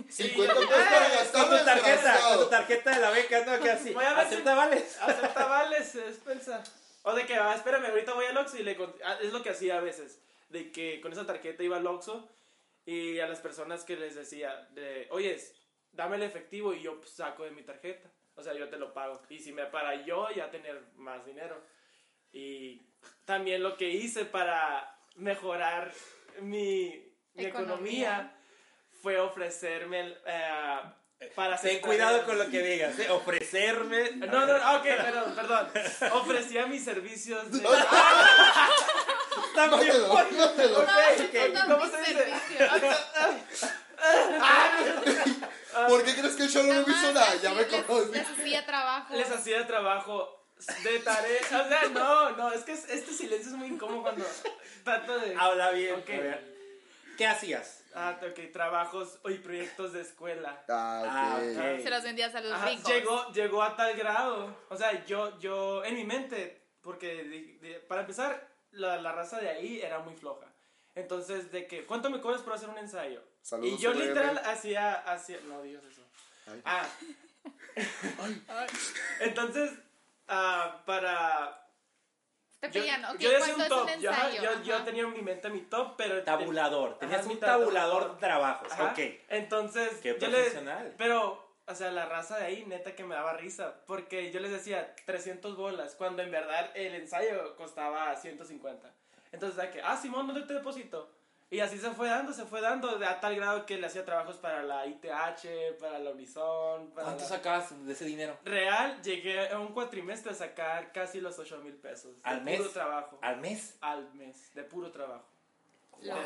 Speaker 2: 50
Speaker 3: Y-
Speaker 2: pesos para
Speaker 3: ¡Eh!
Speaker 2: gastar
Speaker 1: Con tu tarjeta, con tu tarjeta de la beca, ¿no? Que así.
Speaker 3: Voy a ver si-
Speaker 1: ¿Acepta vales?
Speaker 3: Acepta vales, despensa. O de que, ah, espérame, ahorita voy al Oxxo y le... ah, Es lo que hacía a veces. De que con esa tarjeta iba al Oxxo y a las personas que les decía, de, oye, dame el efectivo y yo pues, saco de mi tarjeta. O sea, yo te lo pago. Y si me para yo, ya tener más dinero. Y también lo que hice para mejorar mi, mi economía.
Speaker 4: Economía.
Speaker 3: fue ofrecerme el, eh, para hacer
Speaker 1: Ten cuidado con lo que digas, ¿eh? Ofrecerme.
Speaker 3: No, no, no, ok, perdón, perdón. Ofrecía mis servicios de...
Speaker 4: No,
Speaker 3: ¿cómo se dice?
Speaker 2: ¿Por qué crees que yo no me hizo nada? Ya me
Speaker 4: Les-
Speaker 2: conoces.
Speaker 4: Les hacía trabajo.
Speaker 3: Les hacía trabajo de tarea. O sea, no, no, es que es- este silencio es muy incómodo cuando trato de...
Speaker 1: Habla bien.
Speaker 3: Ok.
Speaker 1: A ver. ¿Qué hacías?
Speaker 3: Ah, ok, trabajos y proyectos de escuela.
Speaker 2: Ah,
Speaker 1: Ah,
Speaker 2: ok.
Speaker 1: ok.
Speaker 4: Se los vendías a los
Speaker 3: Ajá,
Speaker 4: ricos.
Speaker 3: llegó, llegó a tal grado. O sea, yo, yo, en mi mente, porque de- de- para empezar, la, la raza de ahí era muy floja. Entonces, de que, ¿cuánto me cobras por hacer un ensayo?
Speaker 2: Saludos,
Speaker 3: y yo
Speaker 2: RM.
Speaker 3: literal hacía, hacía, no digas eso.
Speaker 2: Ay.
Speaker 3: Ah, Entonces, ah, para...
Speaker 4: Te
Speaker 3: Yo,
Speaker 4: pillan, ok,
Speaker 3: yo decía un
Speaker 4: ¿cuánto
Speaker 3: top,
Speaker 4: es un
Speaker 3: yo, yo, yo tenía en mi mente mi top, pero...
Speaker 1: Tabulador. Tenías
Speaker 3: mi
Speaker 1: un
Speaker 3: ta-
Speaker 1: tabulador de trabajos.
Speaker 3: Ajá.
Speaker 1: Ok.
Speaker 3: Entonces,
Speaker 1: Qué
Speaker 3: yo le-
Speaker 1: profesional.
Speaker 3: pero, o sea, la raza de ahí, neta que me daba risa, porque yo les decía 300 bolas, cuando en verdad el ensayo costaba 150. Entonces, de que, ah, Simón, ¿dónde te deposito? Y así se fue dando, se fue dando, de a tal grado que le hacía trabajos para la ITH, para la Unison, para
Speaker 1: ¿Cuánto
Speaker 3: la-
Speaker 1: sacabas de ese dinero?
Speaker 3: Real, llegué a un cuatrimestre a sacar casi los 8 mil pesos. De
Speaker 1: ¿Al mes?
Speaker 3: puro trabajo.
Speaker 1: ¿Al mes?
Speaker 3: Al mes, de puro trabajo.
Speaker 1: Wow.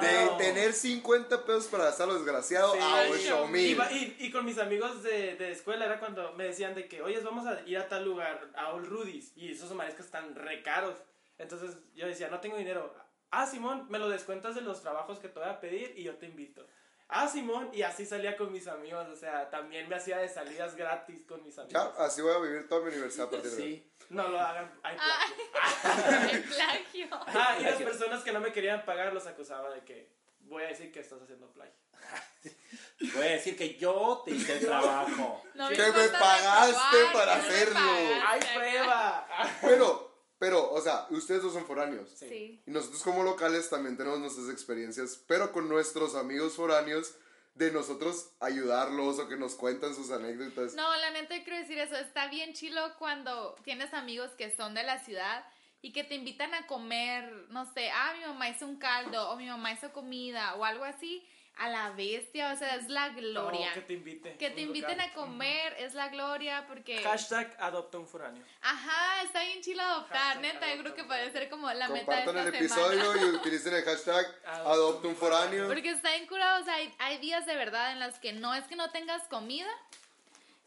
Speaker 2: De tener 50 pesos para gastar lo desgraciado
Speaker 3: Sí.
Speaker 2: a 8 mil.
Speaker 3: Iba- y, y con mis amigos de, de escuela era cuando me decían de que, oye, vamos a ir a tal lugar, a All Rudy's, y esos mariscos están re caros. Entonces yo decía, no tengo dinero. Ah, Simón, me lo descuentas de los trabajos que te voy a pedir y yo te invito. Ah, Simón, y así salía con mis amigos, o sea, también me hacía de salidas gratis con mis
Speaker 2: Ya,
Speaker 3: amigos.
Speaker 2: así voy a vivir toda mi universidad a partir de.
Speaker 1: Sí.
Speaker 3: No lo hagan, hay
Speaker 4: Ah.
Speaker 3: plagio.
Speaker 4: El plagio.
Speaker 3: Ah, y las personas que no me querían pagar los acusaba de que voy a decir que estás haciendo plagio.
Speaker 1: Voy a decir que yo te hice el trabajo.
Speaker 4: No
Speaker 2: Que me pagaste
Speaker 4: probar,
Speaker 2: para hacerlo.
Speaker 4: pagaste.
Speaker 3: ¡Hay prueba!
Speaker 2: Pero, pero, o sea, ustedes dos son foráneos.
Speaker 4: Sí.
Speaker 2: Y nosotros como locales también tenemos nuestras experiencias, pero con nuestros amigos foráneos, de nosotros ayudarlos o que nos cuentan sus anécdotas.
Speaker 4: No, la neta quiero decir eso. Está bien chilo cuando tienes amigos que son de la ciudad y que te invitan a comer, no sé, ah, mi mamá hizo un caldo o mi mamá hizo comida o algo así. A la bestia, o sea, es la gloria.
Speaker 3: No, que te invite.
Speaker 4: Que te inviten a comer es la gloria porque...
Speaker 3: Hashtag adopta un foráneo.
Speaker 4: Ajá, está bien chilo adoptar,
Speaker 3: Hashtag
Speaker 4: neta, yo creo que puede ser como la meta de
Speaker 2: Compartan
Speaker 4: esta
Speaker 2: el episodio y utilicen el hashtag
Speaker 3: Adopta
Speaker 2: un
Speaker 3: un
Speaker 2: foráneo.
Speaker 4: Porque está bien curado, o sea, hay, hay días de verdad en las que no es que no tengas comida,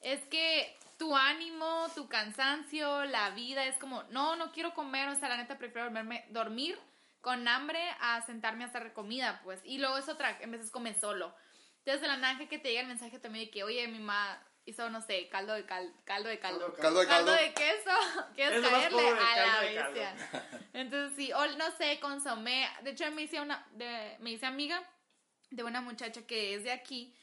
Speaker 4: es que tu ánimo, tu cansancio, la vida es como, no, no quiero comer, o sea, la neta prefiero dormirme, dormir con hambre a sentarme a hacer comida, pues. Y luego es otra, en veces comes solo. Entonces, de la nada que te llega el mensaje también de que, oye, mi mamá hizo, no sé, caldo de cal- caldo de caldo.
Speaker 2: Caldo de caldo.
Speaker 4: de queso, quieres
Speaker 3: Es
Speaker 4: caerle
Speaker 3: pobre,
Speaker 4: a la
Speaker 3: caldo caldo.
Speaker 4: bestia. Entonces sí, o no sé, consomé. De hecho me hice una, de- me hice amiga de una muchacha que es de aquí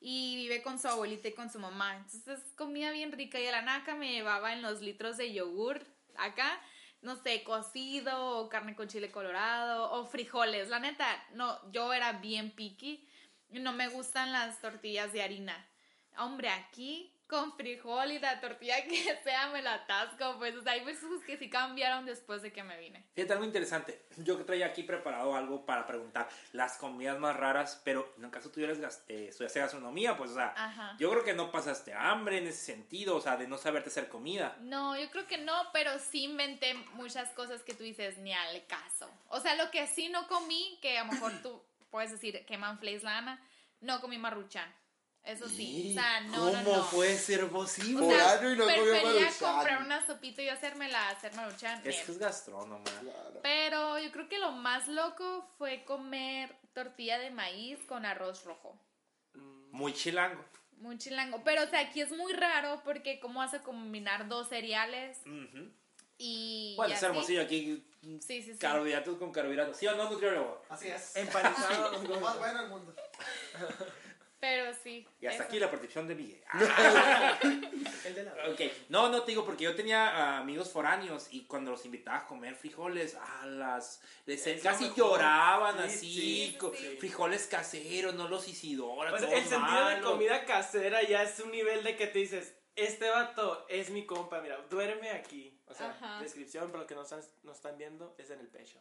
Speaker 4: y vive con su abuelita y con su mamá. Entonces comida bien rica y de la naca me llevaba en los litros de yogur acá, no sé, cocido o carne con chile colorado o frijoles. La neta, no, yo era bien picky no me gustan las tortillas de harina. Hombre, aquí con frijol y la tortilla que sea me la atasco, pues, o sea, hay veces que sí cambiaron después de que me vine.
Speaker 1: Fíjate algo interesante. Yo que traía aquí preparado algo para preguntar las comidas más raras, pero en el caso gas- eh, estudiaste gastronomía, pues, o sea,
Speaker 4: Ajá.
Speaker 1: yo creo que no pasaste hambre en ese sentido, o sea, de no saberte hacer comida.
Speaker 4: No, yo creo que no, pero sí inventé muchas cosas que tú dices ni al caso. O sea, lo que sí no comí, que a lo mejor tú puedes decir queman flakes lana, no comí marruchan. Eso sí. O sea, no,
Speaker 1: ¿Cómo
Speaker 4: no, no.
Speaker 1: puede ser posible?
Speaker 4: O sea,
Speaker 2: y no
Speaker 4: prefería comprar una sopita y hacérmela, hacer maruchan.
Speaker 1: es que es gastrónoma.
Speaker 2: Claro.
Speaker 4: Pero yo creo que lo más loco fue comer tortilla de maíz con arroz rojo.
Speaker 1: Muy chilango.
Speaker 4: Muy chilango. Pero, o sea, aquí es muy raro porque cómo vas a combinar dos cereales
Speaker 1: Ujú.
Speaker 4: y...
Speaker 1: Bueno,
Speaker 4: y
Speaker 1: es
Speaker 4: así.
Speaker 1: hermosillo aquí.
Speaker 4: Sí, sí, sí.
Speaker 1: Carbohidratos con carbohidratos. ¿Sí o no, nutriólogo?
Speaker 5: Así es.
Speaker 3: Empanizado.
Speaker 5: Lo más bueno del mundo.
Speaker 4: Sí.
Speaker 1: Y hasta
Speaker 4: eso.
Speaker 1: aquí la protección de Miguel. Ah,
Speaker 3: El de la...
Speaker 1: ok, no, no te digo porque yo tenía ah, amigos foráneos y cuando los invitaba a comer frijoles, a las les-
Speaker 3: Es
Speaker 1: casi
Speaker 3: mejor.
Speaker 1: lloraban
Speaker 3: Sí,
Speaker 1: así,
Speaker 3: sí,
Speaker 1: co-
Speaker 4: sí.
Speaker 1: frijoles caseros, no los Isidora.
Speaker 3: O sea,
Speaker 1: todos
Speaker 3: el sentido de
Speaker 1: malos.
Speaker 3: comida casera ya es un nivel de que te dices, este vato es mi compa, mira, duerme aquí. O sea,
Speaker 4: Ajá.
Speaker 3: descripción para los que no están, no están viendo, es en el pecho.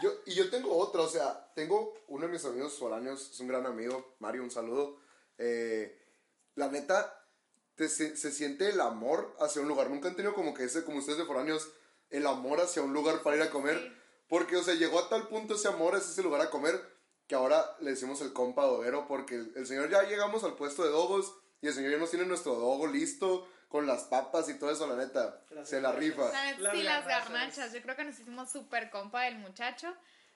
Speaker 2: Yo, y yo tengo otra, o sea, tengo uno de mis amigos foráneos, es un gran amigo, Mario, un saludo. Eh, la neta, te- se, se siente el amor hacia un lugar. Nunca han tenido como que ese, como ustedes de foráneos, el amor hacia un lugar para ir a comer.
Speaker 4: Sí.
Speaker 2: Porque, o sea, llegó a tal punto ese amor hacia ese lugar a comer que ahora le decimos el compa doguero porque el, el señor ya llegamos al puesto de dogos y el señor ya nos tiene nuestro dogo listo con las papas y todo eso, la neta,
Speaker 3: Las
Speaker 2: se la rifa.
Speaker 4: La neta,
Speaker 3: Las
Speaker 4: sí, las
Speaker 3: garnachas.
Speaker 4: garnachas. Yo creo que nos hicimos súper compa del muchacho.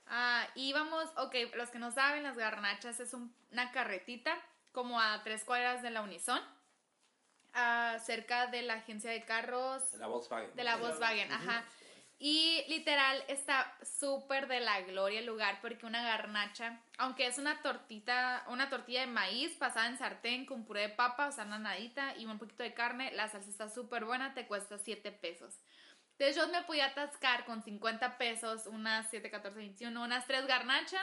Speaker 4: Ah, íbamos, ok, los que no saben, las garnachas es un- una carretita como a tres cuadras de la Unison, cerca de la agencia de carros
Speaker 1: La Volkswagen.
Speaker 4: de la Volkswagen, ajá. Y literal está súper de la gloria el lugar porque una garnacha, aunque es una tortita, una tortilla de maíz pasada en sartén con puré de papa, o sea, nanadita y un poquito de carne, la salsa está súper buena, te cuesta 7 pesos. Entonces yo me podía atascar con 50 pesos, unas 7, 14, 21, unas 3 garnachas.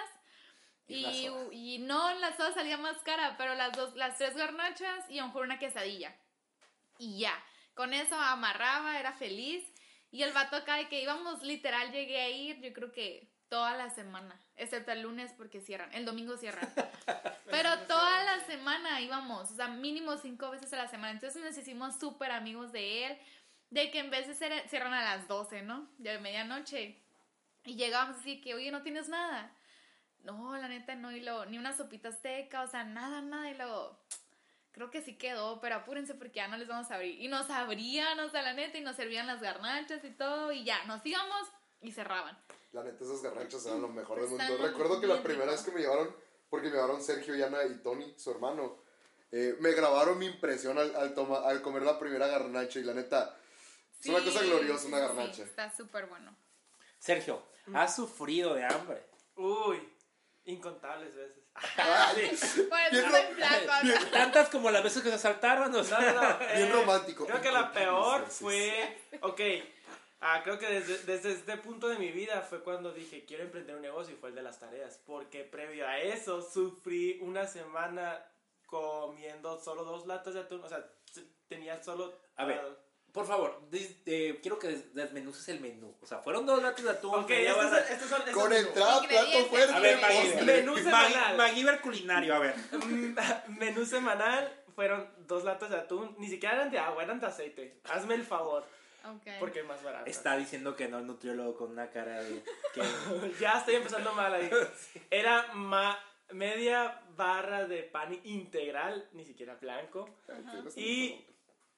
Speaker 1: Y
Speaker 4: Y, no, la soda salía más cara, pero las dos, las tres garnachas y a lo mejor una quesadilla. Y ya, con eso amarraba, era feliz. Y el vato acá de que íbamos, literal, llegué a ir, yo creo que toda la semana, excepto el lunes porque cierran, el domingo cierran. Pero toda la semana íbamos, o sea, mínimo cinco veces a la semana. Entonces nos hicimos súper amigos de él, de que en ser, cierran a las 12, ¿no? De medianoche. Y llegábamos así que, oye, no tienes nada. No, la neta no, y luego, ni una sopita azteca, o sea, nada, nada, y luego, creo que sí quedó, pero apúrense porque ya no les vamos a abrir. Y nos abrían, o sea, la neta, y nos servían las garnachas y todo, y ya, nos íbamos y cerraban.
Speaker 2: La neta, esas garnachas eran lo mejor del
Speaker 4: Están
Speaker 2: mundo. Recuerdo que la primera vez que me llevaron, porque me llevaron Sergio, Yana y Tony, su hermano, eh, me grabaron mi impresión al, al, toma- al comer la primera garnacha y la neta, es una cosa gloriosa una
Speaker 4: sí,
Speaker 2: garnacha.
Speaker 4: está súper bueno.
Speaker 1: Sergio, has sufrido de hambre.
Speaker 3: Uy, incontables veces.
Speaker 2: Ay,
Speaker 4: Por eso
Speaker 2: Bien
Speaker 4: soy
Speaker 2: ro-
Speaker 4: flaco, ¿no?
Speaker 1: Tantas como las veces que se asaltaron, o
Speaker 3: No,
Speaker 1: sea.
Speaker 3: no, no,
Speaker 2: Bien
Speaker 3: eh,
Speaker 2: romántico.
Speaker 3: Creo que la peor fue. Ok. Ah, creo que desde, desde este punto de mi vida fue cuando dije quiero emprender un negocio y fue el de las tareas. Porque previo a eso sufrí una semana comiendo solo dos latas de atún. O sea, tenía solo.
Speaker 1: A ver,
Speaker 3: ah,
Speaker 1: Por favor, eh, quiero que des- desmenuces el menú. O sea, fueron dos latas de atún.
Speaker 3: ok, estos son. Estos son estos
Speaker 2: Con entrada, plato fuerte.
Speaker 1: A ver. Magui-
Speaker 3: Menú semanal.
Speaker 1: Magíver culinario, a ver.
Speaker 3: menú semanal fueron dos latas de atún. Ni siquiera eran de agua, eran de aceite. Hazme el favor.
Speaker 4: Ok.
Speaker 3: Porque es más barato.
Speaker 1: Está diciendo que no el nutriólogo con una cara de. que-
Speaker 3: ya estoy empezando mal ahí. Era ma- media barra de pan integral, ni siquiera blanco, y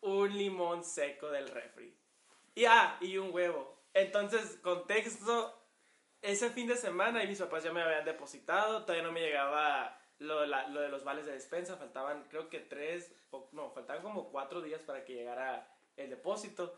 Speaker 3: un limón seco del refri. Y ah, y un huevo. Entonces, contexto, ese fin de semana y mis papás ya me habían depositado, todavía no me llegaba lo, de la- lo de los vales de despensa, faltaban creo que tres, o, no, faltaban como cuatro días para que llegara el depósito.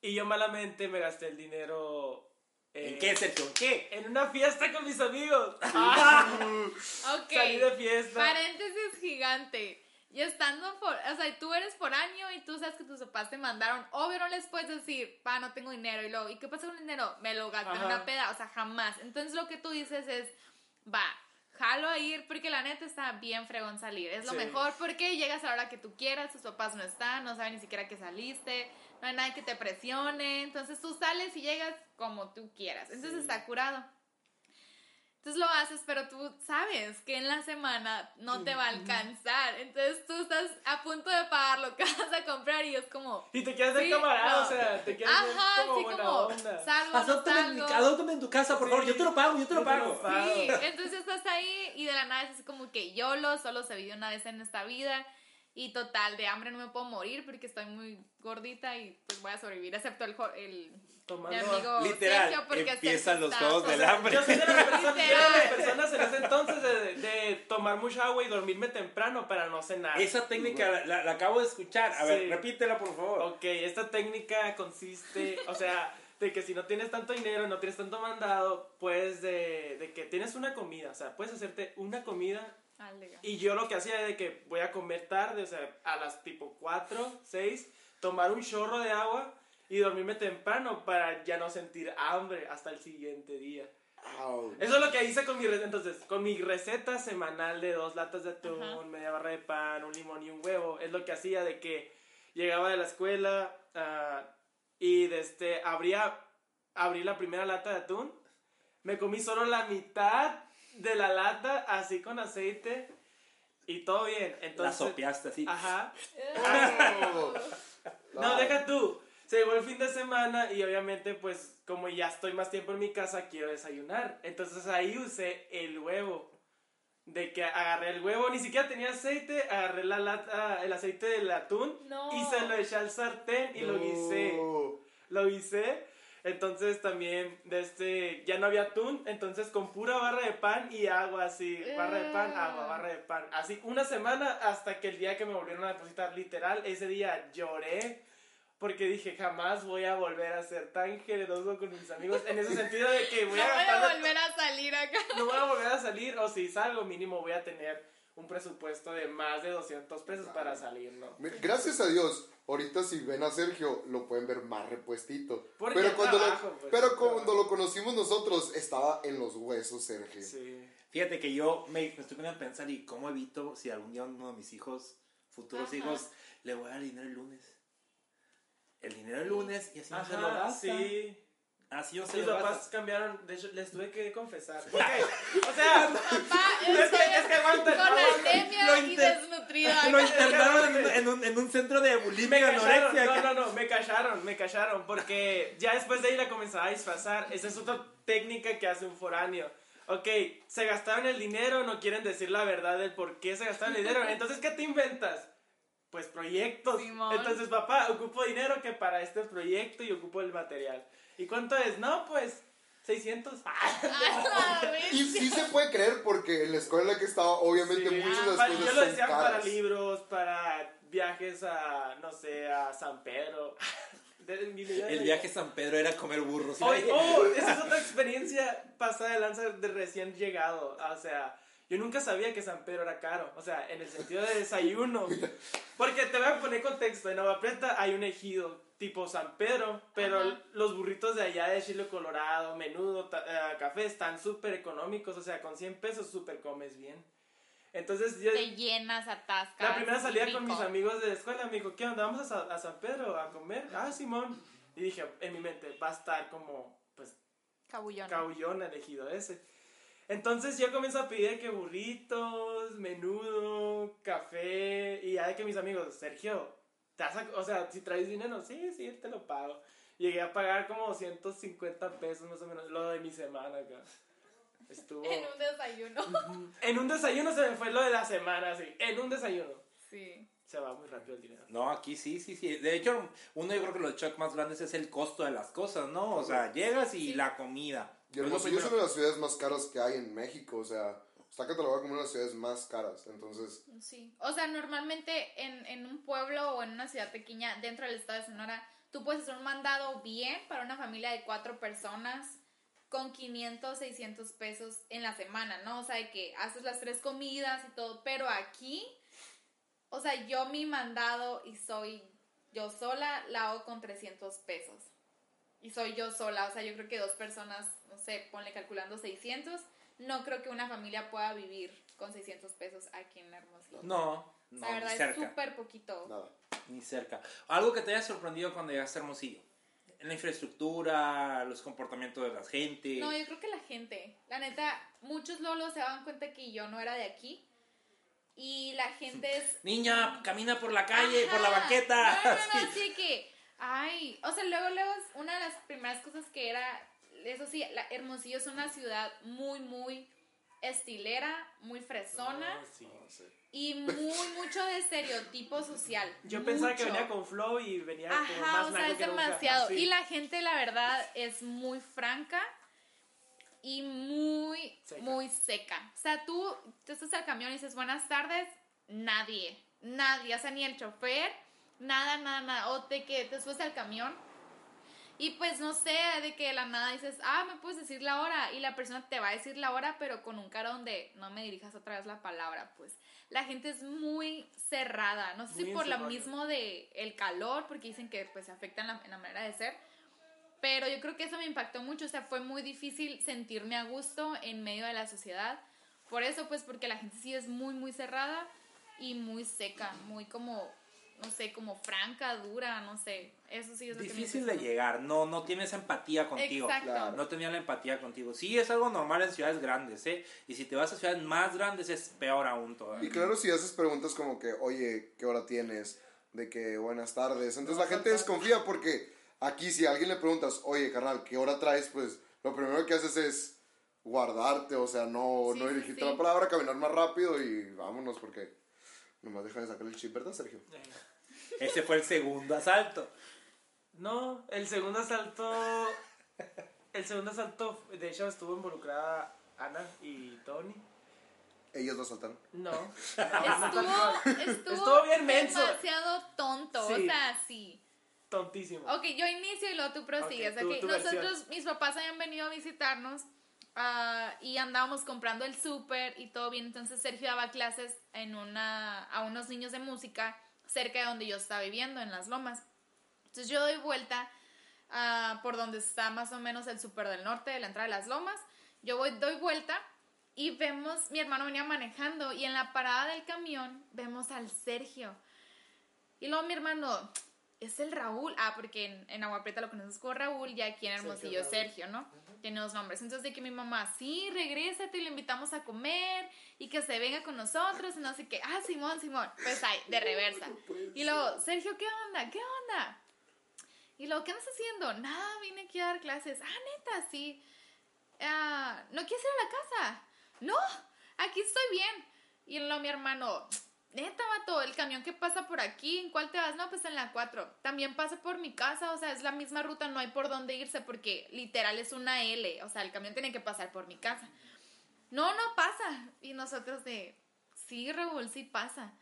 Speaker 3: Y yo malamente me gasté el dinero
Speaker 1: ¿En
Speaker 3: eh,
Speaker 1: qué, Sergio? ¿En qué?
Speaker 3: en una fiesta con mis amigos.
Speaker 4: Ok.
Speaker 3: Salí de fiesta.
Speaker 4: Paréntesis gigante. Y estando por, o sea, tú eres por año y tú sabes que tus papás te mandaron, obvio no les puedes decir, pa, no tengo dinero, y luego, ¿y qué pasa con el dinero? Me lo gasté en una peda, o sea, jamás. Entonces lo que tú dices es, va, jalo a ir, porque la neta está bien fregón salir, es lo
Speaker 3: Sí.
Speaker 4: mejor, porque llegas a la hora que tú quieras, tus papás no están, no saben ni siquiera que saliste, no hay nadie que te presione, entonces tú sales y llegas como tú quieras, entonces
Speaker 3: Sí.
Speaker 4: está curado. Entonces lo haces, pero tú sabes que en la semana no te va a alcanzar. Entonces tú estás a punto de pagar lo que vas a comprar y es como...
Speaker 3: Y te quieres ver
Speaker 4: Sí,
Speaker 3: camarada,
Speaker 4: no.
Speaker 3: o sea, te quieres
Speaker 4: Ajá,
Speaker 3: como
Speaker 4: sí,
Speaker 3: buena
Speaker 4: como
Speaker 3: onda.
Speaker 4: salgo, no
Speaker 1: Adóptame en,
Speaker 4: salgo.
Speaker 1: adóptame en tu casa, por
Speaker 3: Sí.
Speaker 1: favor. Yo te lo pago, yo te lo
Speaker 3: Yo te lo
Speaker 1: pago.
Speaker 4: Sí, entonces estás ahí y de la nada es así como que YOLO, solo se vive una vez en esta vida. Y total, de hambre no me puedo morir porque estoy muy gordita y pues voy a sobrevivir, excepto el, jo- el
Speaker 3: Tomando-
Speaker 4: mi amigo
Speaker 1: Literal,
Speaker 4: Sergio porque
Speaker 1: empiezan los juegos
Speaker 3: O
Speaker 1: del hambre.
Speaker 3: Yo soy de las personas, de las personas en ese entonces de, de tomar mucha agua y dormirme temprano para no cenar.
Speaker 1: Esa técnica la, la- la acabo de escuchar. A ver, repítela, por favor.
Speaker 3: Ok, esta técnica consiste, o sea, de que si no tienes tanto dinero, no tienes tanto mandado, pues de, de que tienes una comida, o sea, puedes hacerte una comida
Speaker 4: Ah,
Speaker 3: y yo lo que hacía era de que voy a comer tarde, o sea, a las tipo 4, 6, tomar un chorro de agua y dormirme temprano para ya no sentir hambre hasta el siguiente día. Eso es lo que hice con mi receta. Entonces, con mi receta semanal de dos latas de atún,
Speaker 4: Ajá.
Speaker 3: media barra de pan, un limón y un huevo, es lo que hacía de que llegaba de la escuela ah, y de este, abría, abrí la primera lata de atún, me comí solo la mitad de la lata, así con aceite, y todo bien.
Speaker 1: la
Speaker 3: Entonces,
Speaker 1: sopeaste así.
Speaker 3: Ajá.
Speaker 2: Au.
Speaker 3: No, deja tú. Se llegó el fin de semana y obviamente pues como ya estoy más tiempo en mi casa quiero desayunar. Entonces ahí usé el huevo. De que agarré el huevo, ni siquiera tenía aceite, agarré la lata, el aceite del atún
Speaker 4: No.
Speaker 3: y se lo eché al sartén y lo guisé.
Speaker 2: No.
Speaker 3: Lo guisé. Entonces también de este ya no había atún, entonces con pura barra de pan y agua así, barra de pan, agua, barra de pan. Así una semana hasta que el día que me volvieron a depositar literal, ese día lloré porque dije, jamás voy a volver a ser tan generoso con mis amigos, en ese sentido de que voy
Speaker 4: No
Speaker 3: a
Speaker 4: voy a volver a salir acá.
Speaker 3: no voy a volver a salir, o si salgo, mínimo voy a tener un presupuesto de más de 200 pesos para salir, ¿no?
Speaker 2: Gracias a Dios, ahorita si ven a Sergio, lo pueden ver más repuestito.
Speaker 3: Porque
Speaker 2: Pero cuando,
Speaker 3: trabajo,
Speaker 2: lo,
Speaker 3: pues,
Speaker 2: pero cuando lo conocimos nosotros, estaba en los huesos, Sergio.
Speaker 3: Sí.
Speaker 1: Fíjate que yo me, me estoy poniendo a pensar y cómo evito si algún día uno de mis hijos, futuros
Speaker 4: Ajá.
Speaker 1: hijos, le voy a dar dinero el lunes. El dinero el lunes y así no se lo
Speaker 3: Ajá,
Speaker 1: gasta.
Speaker 3: sí.
Speaker 1: Así no se
Speaker 3: Mis papás
Speaker 1: gasta.
Speaker 3: cambiaron, de hecho, les tuve que confesar. ¿Por qué? O sea,
Speaker 4: Papá,
Speaker 3: es que,
Speaker 4: estoy
Speaker 3: es que aguanta.
Speaker 4: con anemia
Speaker 1: Lo
Speaker 4: y desnutrida.
Speaker 1: Lo internaron en, en un, en un centro de
Speaker 3: Me
Speaker 1: bulimia y anorexia.
Speaker 3: no, no, no, me cacharon, me cacharon, porque ya después de ahí la comenzaba a disfrazar. Esa es otra técnica que hace un foráneo. Ok, se gastaron el dinero, no quieren decir la verdad del por qué se gastaron el dinero. Entonces, ¿qué te inventas? Pues proyectos.
Speaker 4: Simón.
Speaker 3: Entonces, papá, ocupo dinero que para este proyecto y ocupo el material. ¿Y cuánto es? No, pues 600.
Speaker 4: Ah, la vez.
Speaker 2: Y sí se puede creer porque en la escuela que estaba, obviamente
Speaker 3: Sí.
Speaker 2: muchas de las
Speaker 3: Pa-
Speaker 2: cosas
Speaker 3: yo lo
Speaker 2: son
Speaker 3: decía para libros, para viajes a, no sé, a San Pedro.
Speaker 1: El viaje a San Pedro era comer burros.
Speaker 3: Oye, oh, esa es otra experiencia pasada de lanza de recién llegado. O sea, yo nunca sabía que San Pedro era caro. O sea, en el sentido de desayuno. Porque te voy a poner contexto. En Nova Preta hay un ejido tipo San Pedro, pero
Speaker 4: Ajá.
Speaker 3: los burritos de allá de Chile Colorado, menudo, eh, café, están súper económicos. O sea, con 100 pesos súper comes bien. Entonces yo...
Speaker 4: Te llenas, atascas.
Speaker 3: La primera salida con mis amigos de la escuela me dijo, ¿qué onda? ¿Vamos a, a San Pedro a comer? Ah, Simón. Y dije, en mi mente, va a estar como, pues,
Speaker 4: Cabullón.
Speaker 3: cabullón elegido ese. Entonces yo comienzo a pedir que burritos, menudo, café, y ya de que mis amigos, Sergio, ¿te vas a- o sea, si traes dinero, sí, sí, te lo pago. Llegué a pagar como 150 pesos más o menos, lo de mi semana acá. Estuvo...
Speaker 4: En un desayuno.
Speaker 3: En un desayuno se me fue lo de la semana, sí, en un desayuno.
Speaker 4: Sí.
Speaker 3: Se va muy rápido el dinero.
Speaker 1: No, aquí sí, sí, sí. De hecho, uno yo creo que los shocks más grandes es el costo de las cosas, ¿no? O sea, llegas y
Speaker 4: Sí.
Speaker 1: la comida.
Speaker 2: Y Hermosillo es una de las ciudades más caras que hay en México, o sea, está catalogada como una de las ciudades más caras, entonces...
Speaker 4: Sí. O sea, normalmente en, en un pueblo o en una ciudad pequeña dentro del estado de Sonora, tú puedes hacer un mandado bien para una familia de cuatro personas con 500, 600 pesos en la semana, ¿no? O sea, de que haces las tres comidas y todo, pero aquí, o sea, yo mi mandado y soy yo sola, la hago con 300 pesos. Y soy yo sola, o sea, yo creo que dos personas, no sé, ponle calculando 600, no creo que una familia pueda vivir con 600 pesos aquí en Hermosillo.
Speaker 1: No, no,
Speaker 4: la
Speaker 1: ni
Speaker 4: verdad es
Speaker 1: cerca.
Speaker 4: súper poquito.
Speaker 2: Nada.
Speaker 1: Ni cerca. Algo que te haya sorprendido cuando llegaste a Hermosillo. En la infraestructura, los comportamientos de la gente.
Speaker 4: No, yo creo que la gente, la neta, muchos lolos se daban cuenta que yo no era de aquí. Y la gente es...
Speaker 1: Niña, camina por la calle, por la banqueta.
Speaker 4: No, no, no,
Speaker 1: Sí.
Speaker 4: así que, ay, o sea, luego, luego, una de las primeras cosas que era, eso sí, la Hermosillo es una ciudad muy, muy estilera, muy fresona
Speaker 3: No, sí.
Speaker 4: Y muy, mucho de estereotipo social.
Speaker 3: Yo pensaba que
Speaker 4: Mucho.
Speaker 3: venía con flow y venía como
Speaker 4: Ajá,
Speaker 3: más
Speaker 4: o sea, es
Speaker 3: que nunca.
Speaker 4: demasiado.
Speaker 3: Sí.
Speaker 4: Y la gente, la verdad, es muy franca y muy,
Speaker 3: Seca.
Speaker 4: muy seca. O sea, tú te estás al camión y dices buenas tardes, nadie, nadie, o sea, ni el chofer, nada, nada, nada. O de que te subes al camión y pues no sé, de que de la nada dices, ah, me puedes decir la hora. Y la persona te va a decir la hora, pero con un cara donde no me dirijas otra vez la palabra. Pues la gente es muy cerrada. No sé si por lo mismo de el calor, porque dicen que pues se afecta en la, en la manera de ser. Pero yo creo que eso me impactó mucho. O sea, fue muy difícil sentirme a gusto en medio de la sociedad. Por eso, pues, porque la gente sí es muy, muy cerrada y muy seca, muy como, no sé, como franca, dura, no sé. Eso sí es lo que me
Speaker 1: Difícil de llegar, no, no tienes empatía contigo.
Speaker 4: Exacto.
Speaker 2: Claro.
Speaker 1: No tenía la empatía contigo. Sí, es algo normal en ciudades grandes, ¿eh? Y si te vas a ciudades más grandes es peor aún
Speaker 2: Y
Speaker 1: todavía.
Speaker 2: claro, si haces preguntas como que, oye, ¿qué hora tienes? De que buenas tardes. Entonces la gente desconfía porque aquí si a alguien le preguntas, oye, carnal, ¿qué hora traes? Pues lo primero que haces es guardarte, o sea, no,
Speaker 4: Sí,
Speaker 2: no dirigirte
Speaker 4: sí.
Speaker 2: la palabra, caminar más rápido y vámonos porque nomás dejan de sacar el chip, ¿verdad, Sergio?
Speaker 1: Ese fue el segundo asalto.
Speaker 3: No, el segundo asalto. El segundo asalto, de hecho, estuvo involucrada Ana y Tony.
Speaker 2: Ellos lo saltaron.
Speaker 3: No.
Speaker 4: Estuvo, estuvo,
Speaker 3: Estuvo bien menso.
Speaker 4: demasiado tonto.
Speaker 3: Sí.
Speaker 4: O sea, sí.
Speaker 3: tontísimo.
Speaker 4: Ok, yo inicio y luego tú prosigues.
Speaker 3: Ok, tu-
Speaker 4: ok.
Speaker 3: tu
Speaker 4: Nosotros,
Speaker 3: versión.
Speaker 4: mis papás habían venido a visitarnos ah, y andábamos comprando el súper y todo bien. Entonces Sergio daba clases en una, a unos niños de música cerca de donde yo estaba viviendo, en Las Lomas. Entonces yo doy vuelta ah, por donde está más o menos el súper del norte, de la entrada de Las Lomas. Yo voy, doy vuelta y vemos, mi hermano venía manejando y en la parada del camión vemos al Sergio. Y luego mi hermano, es el Raúl. Ah, porque en, en Agua Prieta lo conoces como Raúl y aquí en Hermosillo
Speaker 3: Raúl.
Speaker 4: Sergio, ¿no? Tiene dos nombres. Entonces de que mi mamá, sí, regrésate y lo invitamos a comer y que se venga con nosotros y no sé qué. Ah, Simón, Simón. Pues ahí, de reversa. Y luego, Sergio, ¿qué onda? ¿Qué onda? Y luego, ¿qué andas haciendo? Nada, vine aquí a dar clases. Ah, neta, sí. Ah, ¿No quieres ir a la casa? No, aquí estoy bien. Y luego mi hermano, neta, vato, el camión que pasa por aquí, ¿en cuál te vas? No, pues en la 4. También pasa por mi casa, o sea, es la misma ruta, no hay por dónde irse porque literal es una L, o sea, el camión tiene que pasar por mi casa. No, no pasa. Y nosotros de, sí, Raúl, sí pasa.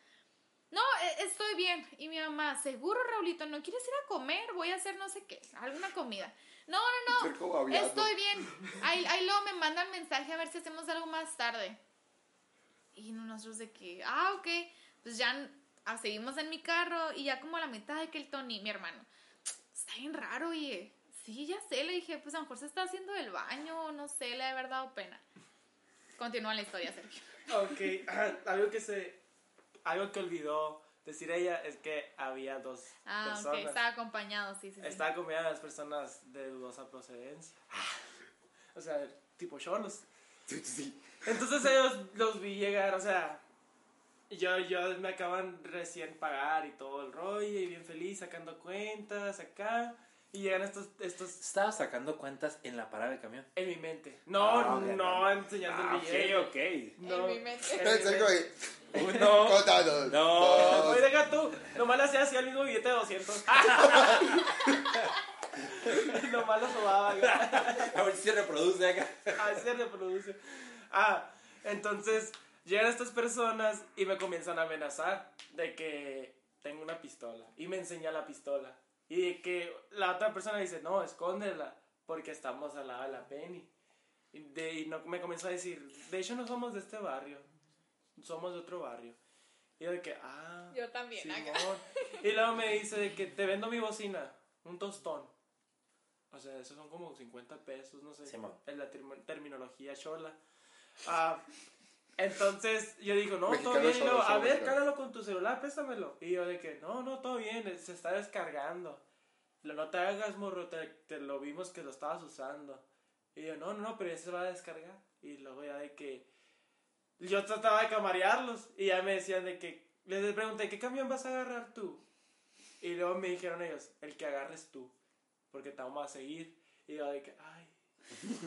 Speaker 4: No, e- estoy bien. Y mi mamá, seguro, Raulito, ¿no quieres ir a comer? Voy a hacer no sé qué, alguna comida. No, no, no, estoy bien. Ahí, ahí luego me mandan mensaje a ver si hacemos algo más tarde. Y nosotros de que, ah, ok. Pues ya ah, seguimos en mi carro y ya como a la mitad de que el Tony, mi hermano, está bien raro, oye. Sí, ya sé, le dije, pues a lo mejor se está haciendo del baño, no sé, le ha de haber dado pena. Continúa la historia, Sergio.
Speaker 3: Ok, algo que se. Algo que olvidó decir ella es que había dos
Speaker 4: Ah, ok,
Speaker 3: personas.
Speaker 4: estaba acompañado, sí, sí. sí.
Speaker 3: Estaba acompañada de las personas de dudosa procedencia. O sea, tipo cholos.
Speaker 2: Sí, sí.
Speaker 3: Entonces ellos los vi llegar, o sea, yo, yo me acaban recién pagar y todo el rollo y bien feliz sacando cuentas acá. Y llegan estos, estos
Speaker 1: Estaba sacando cuentas en la parada del camión.
Speaker 3: en mi mente. No,
Speaker 1: Ah, ok,
Speaker 3: no
Speaker 1: ok.
Speaker 3: enseñando
Speaker 1: Ah,
Speaker 3: el billete.
Speaker 1: ok, ok.
Speaker 3: No,
Speaker 4: En mi mente.
Speaker 3: en mi mente.
Speaker 1: Uno,
Speaker 2: Contando.
Speaker 1: dos.
Speaker 2: Dos.
Speaker 3: Oye, deja tú, nomás le hacía así al mismo billete de 200. nomás lo sobaba.
Speaker 1: A ver si se reproduce acá.
Speaker 3: A ver si se reproduce. Ah, entonces llegan estas personas y me comienzan a amenazar de que tengo una pistola. Y me enseña la pistola. Y de que la otra persona dice, no, escóndela, porque estamos al lado de la Penny. Y, de, y no, me comienza a decir, de hecho no somos de este barrio, somos de otro barrio. Y yo de que, ah,
Speaker 4: Yo también, acá.
Speaker 3: Y luego me dice de que te vendo mi bocina, un tostón. O sea, esos son como 50 pesos, no sé.
Speaker 1: Simón.
Speaker 3: Es la term- terminología chola. Ah, entonces yo digo, no,
Speaker 2: Mexicano
Speaker 3: todo bien. Y luego, a ver,
Speaker 2: mexicano.
Speaker 3: cálalo con tu celular, préstamelo. Y yo de que, no, no, todo bien, se está descargando. No te hagas, morro, te, te lo vimos que lo estabas usando. Y yo, no, no, no, pero ya se va a descargar. Y luego ya de que yo trataba de camarearlos y ya me decían de que, les pregunté, ¿qué camión vas a agarrar tú? Y luego me dijeron ellos, el que agarres tú, porque te vamos a seguir. Y yo de que, ay,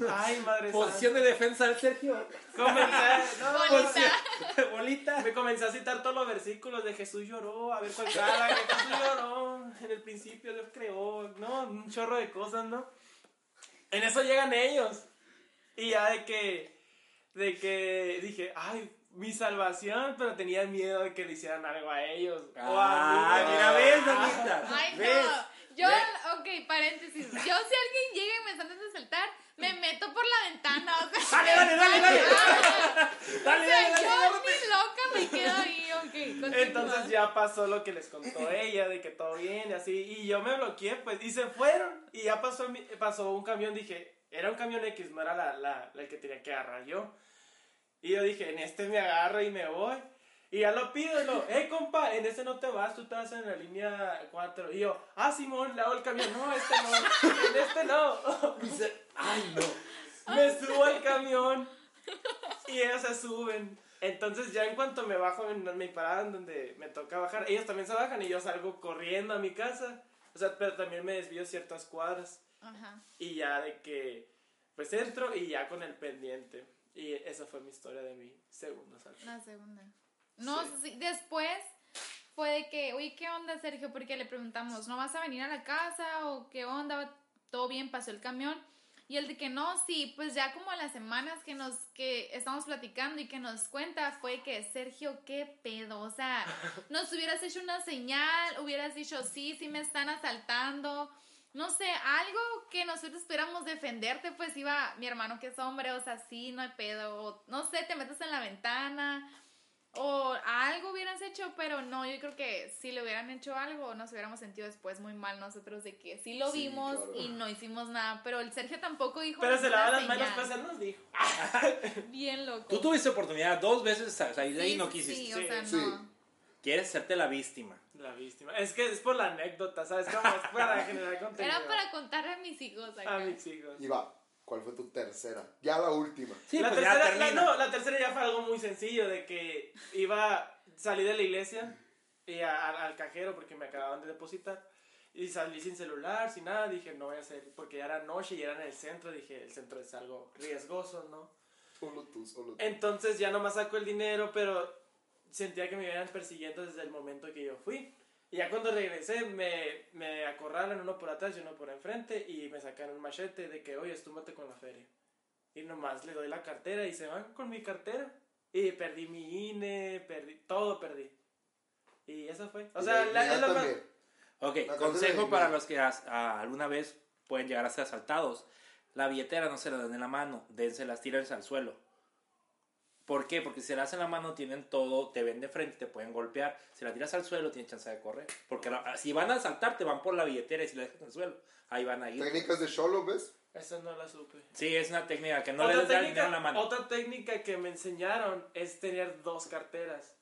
Speaker 3: ay, madre
Speaker 1: Posición de defensa del Sergio.
Speaker 3: Comencé, no,
Speaker 4: Bonita.
Speaker 1: Bolita.
Speaker 3: me comencé a citar todos los versículos de Jesús lloró, a ver cuál que Jesús lloró, en el principio Dios creó, no, un chorro de cosas, ¿no? En eso llegan ellos. Y ya de que, de que dije, ay, mi salvación, pero tenía miedo de que le hicieran algo a ellos. o a
Speaker 1: Ah,
Speaker 3: mí.
Speaker 1: mira, ves, Donita.
Speaker 4: Ay,
Speaker 1: ¿Ves?
Speaker 4: no. Yo,
Speaker 1: ¿Ves?
Speaker 4: ok, paréntesis. Yo, si alguien llega y me está de saltar, me meto por la ventana. O sea,
Speaker 1: Dale, dale, dale, dale.
Speaker 4: Ah,
Speaker 1: Dale, dale, dale.
Speaker 4: yo ni loca me quedo ahí, ok. continúa.
Speaker 3: Entonces ya pasó lo que les contó ella, de que todo bien y así. Y yo me bloqueé, pues, y se fueron. Y ya pasó, mi- pasó un camión, dije, era un camión X, no era la, la, la que tenía que agarrar yo. Y yo dije, en este me agarro y me voy. Y ya lo pido y lo, hey compa, en este no te vas, tú te vas en la línea 4. Y yo, ah, Simón, le hago el camión. No, este no, en este no.
Speaker 1: Ay, no.
Speaker 3: Me subo al camión y ellos se suben. Entonces ya en cuanto me bajo en mi parada en donde me toca bajar, ellos también se bajan y yo salgo corriendo a mi casa. O sea, pero también me desvío ciertas cuadras.
Speaker 4: Ajá.
Speaker 3: Y ya de que, pues entro y ya con el pendiente. Y esa fue mi historia de mi segundo salto.
Speaker 4: La segunda. No,
Speaker 3: sí,
Speaker 4: después fue de que, oye, ¿qué onda, Sergio? Porque le preguntamos, ¿no vas a venir a la casa o qué onda? ¿Todo bien? Pasó el camión. Y el de que no, sí, pues ya como a las semanas que nos, que estamos platicando y que nos cuenta fue que, Sergio, qué pedo, o sea, nos hubieras hecho una señal, hubieras dicho, sí, sí me están asaltando, no sé, algo que nosotros pudiéramos defenderte, pues iba mi hermano que es hombre, o sea, sí, no hay pedo, o, no sé, te metes en la ventana, o algo hubieras hecho, pero no, yo creo que si le hubieran hecho algo, nos hubiéramos sentido después muy mal nosotros de que sí lo
Speaker 2: Sí,
Speaker 4: vimos
Speaker 2: claro.
Speaker 4: y no hicimos nada, pero el Sergio tampoco dijo
Speaker 3: Pero se
Speaker 4: ninguna
Speaker 3: lava las manos, pues él nos dijo.
Speaker 4: Bien loco.
Speaker 1: Tú tuviste oportunidad dos veces de salir de ahí y no quisiste.
Speaker 4: Sí, o sea,
Speaker 2: Sí.
Speaker 4: no.
Speaker 1: Quieres hacerte la víctima.
Speaker 3: La víctima. Es que es por la anécdota, ¿sabes? Como es para generar contenido.
Speaker 4: Era para contarle a mis hijos acá.
Speaker 3: A mis hijos.
Speaker 2: Y va, ¿cuál fue tu tercera? Ya la última.
Speaker 1: Sí,
Speaker 3: la,
Speaker 1: pues ya
Speaker 3: tercera, la, no, la tercera ya fue algo muy sencillo, de que iba, salí de la iglesia y a- al- al cajero porque me acababan de depositar. Y salí sin celular, sin nada, dije, no voy a hacer, porque ya era noche y era en el centro, dije, el centro es algo riesgoso, ¿no?
Speaker 2: Solo tú, solo tú.
Speaker 3: Entonces ya nomás saco el dinero, pero sentía que me iban persiguiendo desde el momento que yo fui. Y ya cuando regresé, me, me acorralan uno por atrás y uno por enfrente y me sacaron un machete de que, oye, estúmate con la feria. Y nomás le doy la cartera y se van con mi cartera. Y perdí mi INE, perdí, todo perdí. Y eso fue. O sea,
Speaker 2: la
Speaker 3: es lo más...
Speaker 1: Ok,
Speaker 2: La
Speaker 1: consejo para los que as- a- alguna vez pueden llegar a ser asaltados. La billetera no se la den en la mano, dénselas, tírense al suelo. ¿Por qué? Porque si se la hacen en la mano tienen todo, te ven de frente, te pueden golpear. Si la tiras al suelo tienen chance de correr. Porque la- si van a asaltar te van por la billetera y si la dejas en el suelo, ahí van a ir.
Speaker 2: Técnicas de Sholo, ¿ves?
Speaker 3: Eso no la supe.
Speaker 1: Sí, es una técnica que no
Speaker 3: otra,
Speaker 1: el
Speaker 3: técnica,
Speaker 1: dinero en la mano.
Speaker 3: otra técnica que me enseñaron es tener dos carteras.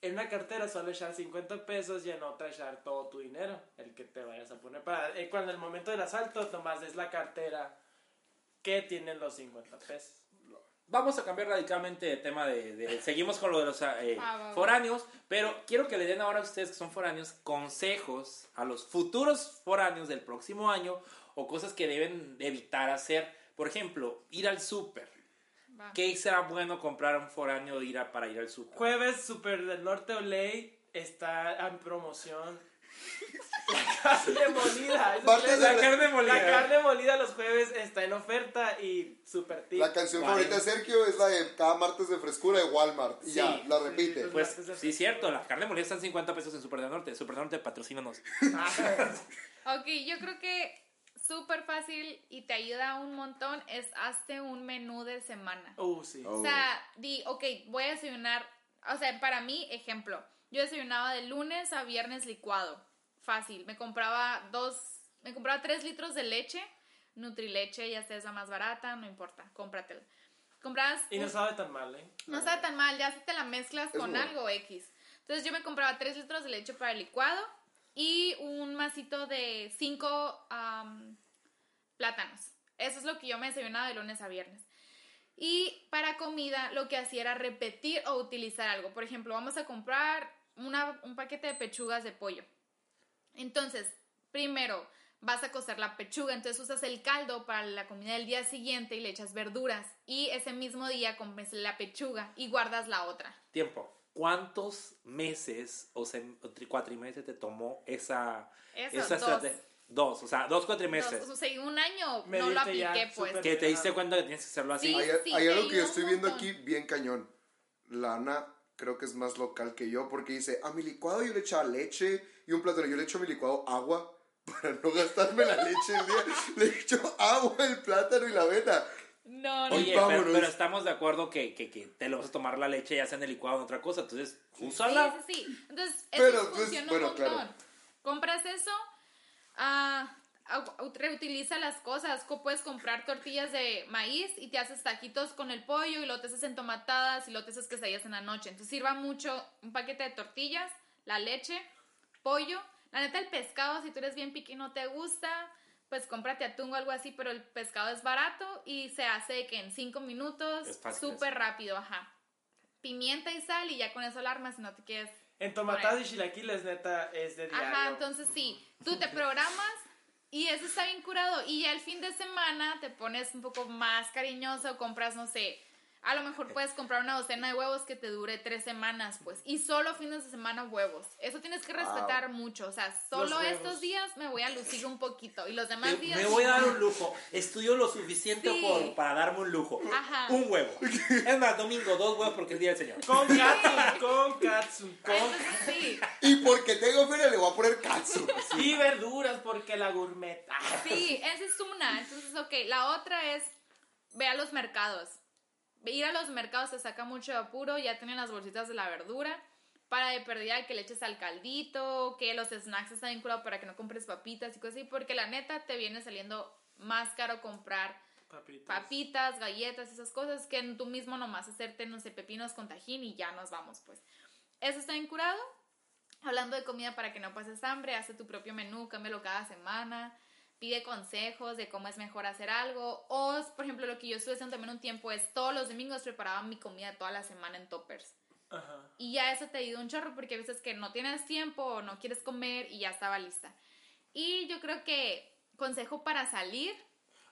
Speaker 3: En una cartera solo echar 50 pesos y en otra echar todo tu dinero, el que te vayas a poner. Para eh, cuando el momento del asalto, nomás es la cartera que tienen los 50 pesos.
Speaker 1: Vamos a cambiar radicalmente de tema de... de- seguimos con lo de los eh,
Speaker 4: Ah, va, va.
Speaker 1: foráneos, pero quiero que le den ahora a ustedes que son foráneos consejos a los futuros foráneos del próximo año o cosas que deben evitar hacer. Por ejemplo, ir al súper. ¿Qué será bueno comprar a un foráneo ir a- para ir al súper?
Speaker 3: Jueves, Super del Norte Olay está en promoción. La carne molida.
Speaker 2: de
Speaker 1: La carne molida.
Speaker 3: La carne molida los jueves está en oferta y super tip.
Speaker 2: La canción
Speaker 1: Vale.
Speaker 2: favorita de Sergio es la de cada martes de frescura de Walmart. Y
Speaker 1: Sí,
Speaker 2: ya, la repite.
Speaker 3: pues-
Speaker 1: sí, cierto, la carne molida está en 50 pesos en Super del Norte. Super del Norte, patrocínanos.
Speaker 4: Ok, yo creo que súper fácil y te ayuda un montón es hazte un menú de semana.
Speaker 3: Uh, sí.
Speaker 2: Oh.
Speaker 4: O sea, di, ok, voy a desayunar. O sea, para mí, ejemplo, yo desayunaba de lunes a viernes licuado. Fácil. Me compraba dos, me compraba tres litros de leche, Nutrileche, ya sea es la más barata, no importa, cómpratela. Comprabas.
Speaker 3: Y no
Speaker 4: un-
Speaker 3: sabe tan mal, ¿eh?
Speaker 4: no está tan mal, ya si te la mezclas
Speaker 2: Es
Speaker 4: con
Speaker 2: bueno.
Speaker 4: algo X. Entonces yo me compraba 3 litros de leche para el licuado y un masito de 5 plátanos. Eso es lo que yo me desayunaba de lunes a viernes. Y para comida lo que hacía era repetir o utilizar algo. Por ejemplo, vamos a comprar una- un paquete de pechugas de pollo. Entonces, primero vas a cocer la pechuga, entonces usas el caldo para la comida del día siguiente y le echas verduras. Y ese mismo día comes la pechuga y guardas la otra.
Speaker 1: Tiempo. ¿Cuántos meses o, sem- o tri- cuatrimestres te tomó esa,
Speaker 4: Eso,
Speaker 1: esa
Speaker 4: dos.
Speaker 1: estrategia? Dos, o sea, dos cuatrimestres.
Speaker 4: Dos, o sea, un año
Speaker 3: Me
Speaker 4: no lo apliqué, pues.
Speaker 1: que te diste cuenta que tienes que hacerlo así.
Speaker 4: Sí.
Speaker 2: Hay, hay
Speaker 4: te
Speaker 2: algo que yo estoy viendo aquí bien cañón. Lana creo que es más local que yo porque dice, a mi licuado yo le echaba leche y un plátano. Yo le echo a mi licuado agua para no gastarme la leche el día. Le echo agua, el plátano y la avena.
Speaker 4: No, no.
Speaker 1: Oye, pero,
Speaker 2: vámonos.
Speaker 1: pero estamos de acuerdo que, que, que te lo vas a tomar la leche ya sea en el licuado o en otra cosa. Entonces,
Speaker 4: Sí,
Speaker 1: úsala.
Speaker 4: sí, sí. Entonces,
Speaker 2: Pero,
Speaker 4: eso
Speaker 2: pues,
Speaker 4: funciona
Speaker 2: bueno,
Speaker 4: un montón.
Speaker 2: claro.
Speaker 4: Compras eso, au- reutiliza las cosas. Co- Puedes comprar tortillas de maíz y te haces taquitos con el pollo y lo te haces entomatadas y lo te haces quesadillas en la noche. Entonces, sirva mucho un paquete de tortillas, la leche, pollo. La neta, el pescado, si tú eres bien piqui y no te gusta, pues cómprate atún o algo así, pero el pescado es barato y se hace que en cinco minutos, súper rápido, ajá. Pimienta y sal y ya con eso la armas si no te quieres
Speaker 3: En tomatadas y chilaquiles, neta, es de diario.
Speaker 4: Ajá, entonces sí, tú te programas y eso está bien curado. Y ya el fin de semana te pones un poco más cariñoso, compras, no sé, a lo mejor puedes comprar una docena de huevos que te dure tres semanas, pues, y solo fines de semana huevos. Eso tienes que respetar mucho, o sea, solo estos días me voy a lucir un poquito y los demás
Speaker 1: Me,
Speaker 4: días...
Speaker 1: me voy a dar un lujo. Estudio lo suficiente
Speaker 4: Sí.
Speaker 1: por- para darme un lujo.
Speaker 4: Ajá.
Speaker 1: Un huevo. Es más, domingo, dos huevos porque es día del Señor.
Speaker 3: Con katsu, con katsu, con...
Speaker 4: Entonces, sí,
Speaker 2: Y porque tengo feria le voy a poner katsu.
Speaker 3: Y verduras porque la gourmet.
Speaker 4: sí, esa es una. Entonces, ok, la otra es, ve a los mercados. Ir a los mercados te saca mucho de apuro, ya tienen las bolsitas de la verdura. Para de perdida que le eches al caldito, que los snacks están vinculados para que no compres papitas y cosas así, porque la neta te viene saliendo más caro comprar
Speaker 3: Papitas.
Speaker 4: papitas, galletas, esas cosas, que tú mismo nomás hacerte, no sé, pepinos con tajín y ya nos vamos, pues. Eso está bien curado. Hablando de comida para que no pases hambre, hace tu propio menú, cámbialo cada semana, pide consejos de cómo es mejor hacer algo. O, por ejemplo, lo que yo estuve haciendo también un tiempo es todos los domingos preparaba mi comida toda la semana en toppers.
Speaker 3: Ajá.
Speaker 4: Y ya eso te ayuda un chorro porque a veces que no tienes tiempo o no quieres comer y ya estaba lista. Y yo creo que consejo para salir,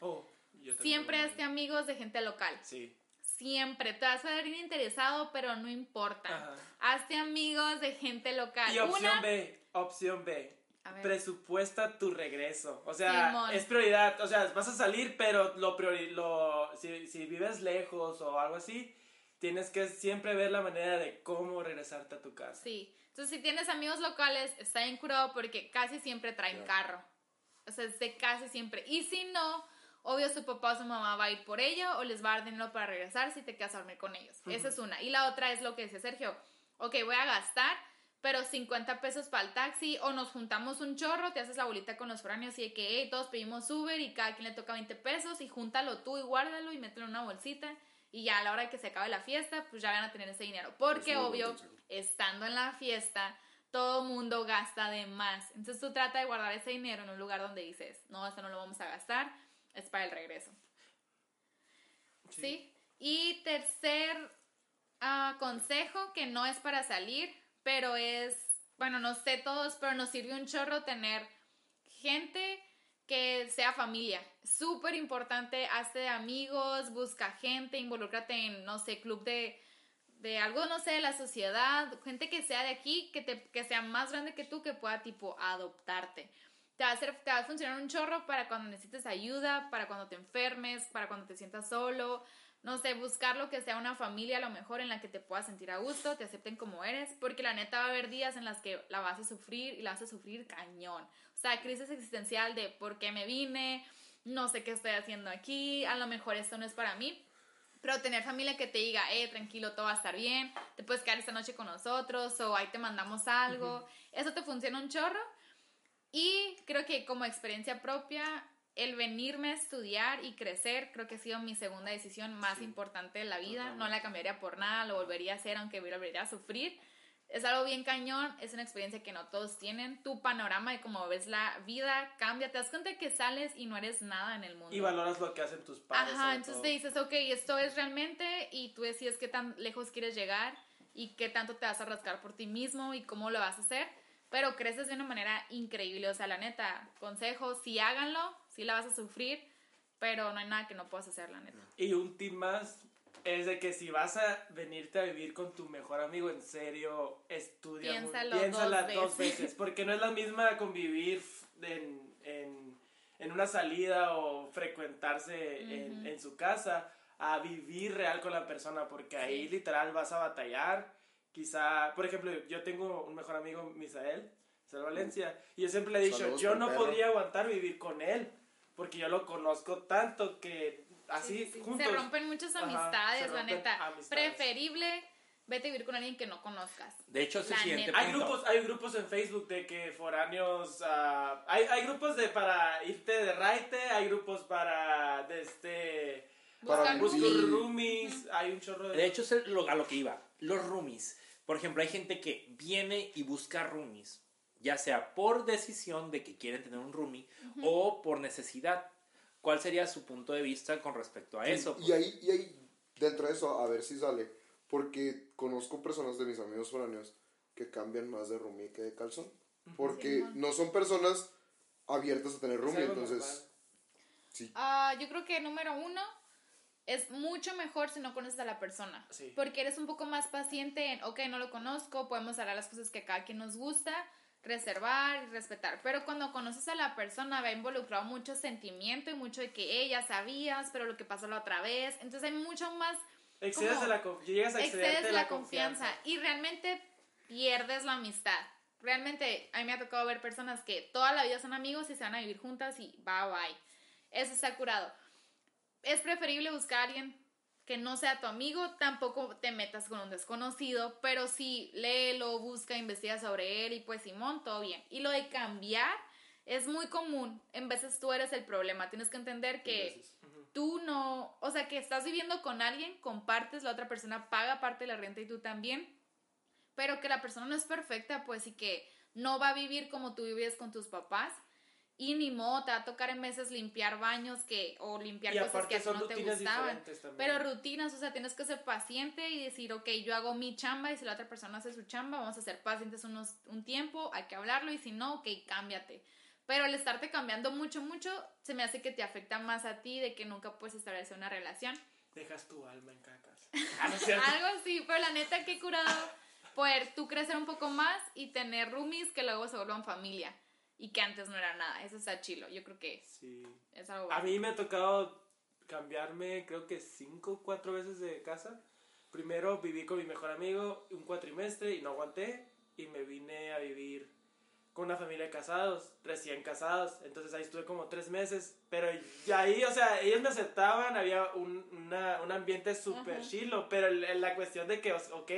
Speaker 3: Oh, yo
Speaker 4: siempre hazte amigos de gente local.
Speaker 3: Sí.
Speaker 4: Siempre, te vas a ver interesado, pero no importa.
Speaker 3: Ajá.
Speaker 4: Hazte amigos de gente local.
Speaker 3: Y opción
Speaker 4: Una,
Speaker 3: B, opción B.
Speaker 4: A ver.
Speaker 3: Presupuesta tu regreso. O sea,
Speaker 4: Simón.
Speaker 3: es prioridad. O sea, vas a salir, pero lo priori- lo, si, si vives lejos o algo así, tienes que siempre ver la manera de cómo regresarte a tu casa.
Speaker 4: sí. Entonces, si tienes amigos locales, está bien curado porque casi siempre traen carro. O sea, es de casi siempre. Y si no, obvio su papá o su mamá va a ir por ella o les va a dar dinero para regresar si te quedas a dormir con ellos. Esa es una. Y la otra es lo que dice Sergio. Ok, voy a gastar, pero 50 pesos para el taxi o nos juntamos un chorro, te haces la bolita con los foráneos y de que hey, todos pedimos Uber y cada quien le toca 20 pesos y júntalo tú y guárdalo y mételo en una bolsita y ya a la hora que se acabe la fiesta, pues ya van a tener ese dinero. Porque
Speaker 2: Es
Speaker 4: obvio, estando en la fiesta, todo mundo gasta de más. Entonces tú trata de guardar ese dinero en un lugar donde dices, no, esto no lo vamos a gastar, es para el regreso. ¿Sí? Y tercer ah, consejo, que no es para salir, pero es, bueno, no sé todos, pero nos sirve un chorro tener gente que sea familia. Súper importante, hazte amigos, busca gente, involúcrate en, no sé, club de, de algo, no sé, de la sociedad, gente que sea de aquí, que, te, que sea más grande que tú, que pueda tipo adoptarte. Te va, a hacer, te va a funcionar un chorro para cuando necesites ayuda, para cuando te enfermes, para cuando te sientas solo. No sé, buscar lo que sea una familia a lo mejor en la que te puedas sentir a gusto, te acepten como eres, porque la neta va a haber días en las que la vas a sufrir y la vas a sufrir cañón. O sea, crisis existencial de por qué me vine, no sé qué estoy haciendo aquí, a lo mejor esto no es para mí. Pero tener familia que te diga, eh, tranquilo, todo va a estar bien, te puedes quedar esta noche con nosotros o ahí te mandamos algo, eso te funciona un chorro. Y creo que como experiencia propia, el venirme a estudiar y crecer, creo que ha sido mi segunda decisión más importante de la vida. No la cambiaría por nada, lo volvería a hacer aunque volvería a sufrir. Es algo bien cañón, es una experiencia que no todos tienen. Tu panorama de cómo ves la vida cambia. Te das cuenta que sales y no eres nada en el mundo.
Speaker 3: Y valoras lo que hacen tus padres.
Speaker 4: Ajá, entonces
Speaker 3: todo.
Speaker 4: te dices, ok, esto es realmente y tú decides qué tan lejos quieres llegar y qué tanto te vas a rascar por ti mismo y cómo lo vas a hacer, pero creces de una manera increíble, o sea, la neta, consejo, sí háganlo, sí la vas a sufrir, pero no hay nada que no puedas hacer, la neta.
Speaker 3: Y un tip más es de que si vas a venirte a vivir con tu mejor amigo, en serio, estudia. muy-
Speaker 4: Piénsalo
Speaker 3: piénsala
Speaker 4: dos
Speaker 3: dos
Speaker 4: veces.
Speaker 3: veces. Porque no es la misma convivir en, en, en una salida o frecuentarse en, su casa a vivir real con la persona. Porque ahí
Speaker 4: Sí.
Speaker 3: literal vas a batallar. Quizá, por ejemplo, yo tengo un mejor amigo, Misael, Misael Valencia, y yo siempre le he dicho,
Speaker 2: Saludos
Speaker 3: yo no
Speaker 2: perro.
Speaker 3: podría aguantar vivir con él. Porque yo lo conozco tanto que así
Speaker 4: Sí, sí, sí.
Speaker 3: juntos.
Speaker 4: Se rompen muchas
Speaker 3: Ajá,
Speaker 4: amistades,
Speaker 3: se
Speaker 4: la
Speaker 3: rompen
Speaker 4: neta.
Speaker 3: amistades.
Speaker 4: Preferible vete a vivir con alguien que no conozcas.
Speaker 1: De hecho, es el
Speaker 4: La
Speaker 1: siguiente
Speaker 4: neta.
Speaker 3: Hay
Speaker 1: punto.
Speaker 3: grupos, hay grupos en Facebook de que foráneos, ah, hay, hay grupos de para irte de raite, hay grupos para de este
Speaker 2: Para
Speaker 4: Buscar roomies.
Speaker 3: hay un chorro de
Speaker 1: De hecho, es a lo que iba. Los roomies. Por ejemplo, hay gente que viene y busca roomies, ya sea por decisión de que quieren tener un roomie o por necesidad. ¿Cuál sería su punto de vista con respecto a eso?
Speaker 2: Y ahí, y ahí, dentro de eso, a ver si sale. Porque conozco personas de mis amigos foráneos que cambian más de roomie que de calzón. Porque no son personas abiertas a tener roomie. Entonces, sí.
Speaker 4: Ah, yo creo que número uno, es mucho mejor si no conoces a la persona.
Speaker 3: Sí.
Speaker 4: Porque eres un poco más paciente en, ok, no lo conozco, podemos hablar las cosas que a cada quien nos gusta, reservar y respetar. Pero cuando conoces a la persona va involucrado mucho sentimiento y mucho de que ella sabías, pero lo que pasó la otra vez. Entonces hay mucho más
Speaker 3: Excedes
Speaker 4: como
Speaker 3: de la conf- llegas a excederte
Speaker 4: excedes
Speaker 3: de
Speaker 4: la,
Speaker 3: la
Speaker 4: confianza. y realmente pierdes la amistad. Realmente a mí me ha tocado ver personas que toda la vida son amigos y se van a vivir juntas y bye bye. Eso está curado. Es preferible buscar a alguien que no sea tu amigo, tampoco te metas con un desconocido, pero sí léelo, busca, investiga sobre él y pues Simón, todo bien. Y lo de cambiar es muy común. En veces tú eres el problema. Tienes que entender que tú no, o sea, que estás viviendo con alguien, compartes, la otra persona paga parte de la renta y tú también, pero que la persona no es perfecta, pues, y que no va a vivir como tú vivías con tus papás. Y ni modo, te va a tocar en veces limpiar baños que, o limpiar
Speaker 3: Y
Speaker 4: cosas que a ti no te gustaban. Pero rutinas, o sea, tienes que ser paciente y decir, ok, yo hago mi chamba y si la otra persona hace su chamba, vamos a ser pacientes unos, un tiempo, hay que hablarlo y si no, ok, cámbiate. Pero el estarte cambiando mucho, mucho, se me hace que te afecta más a ti de que nunca puedes establecer una relación.
Speaker 3: Dejas tu alma en cacas. Ah.
Speaker 4: Algo así, pero la neta, qué curado poder tú crecer un poco más y tener roomies que luego se vuelvan familia y que antes no era nada. Eso está chilo. Yo creo que
Speaker 3: Sí.
Speaker 4: es algo
Speaker 3: A
Speaker 4: bueno.
Speaker 3: mí me ha tocado cambiarme, creo que cinco o cuatro veces de casa. Primero viví con mi mejor amigo un cuatrimestre y no aguanté y me vine a vivir con una familia de casados, recién casados. Entonces ahí estuve como tres meses, pero ya ahí, o sea, ellos me aceptaban, había un, una- un ambiente súper chilo, pero la cuestión de que, ok,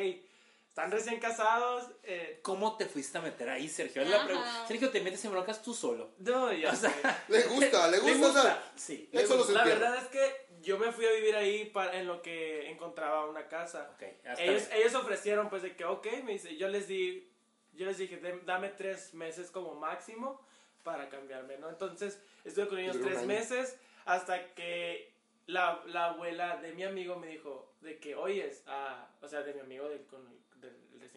Speaker 3: están recién casados, eh,
Speaker 1: ¿Cómo te fuiste a meter ahí, Sergio? Es la pregunta. Sergio, te metes en broncas tú solo.
Speaker 3: no, ya
Speaker 1: O sea.
Speaker 2: Le gusta, le gusta, o sea,
Speaker 1: Sí.
Speaker 2: Eso lo
Speaker 3: La verdad es que yo me fui a vivir ahí para, en lo que encontraba una casa.
Speaker 1: Ok, ya está
Speaker 3: Ellos,
Speaker 1: bien.
Speaker 3: ellos ofrecieron pues de que, ok, me dice, yo les di, yo les dije, "Dem- dame tres meses como máximo para cambiarme, ¿no? Entonces estuve con ellos tres meses hasta que la, la abuela de mi amigo me dijo de que, oyes, ah, o sea, de mi amigo del, con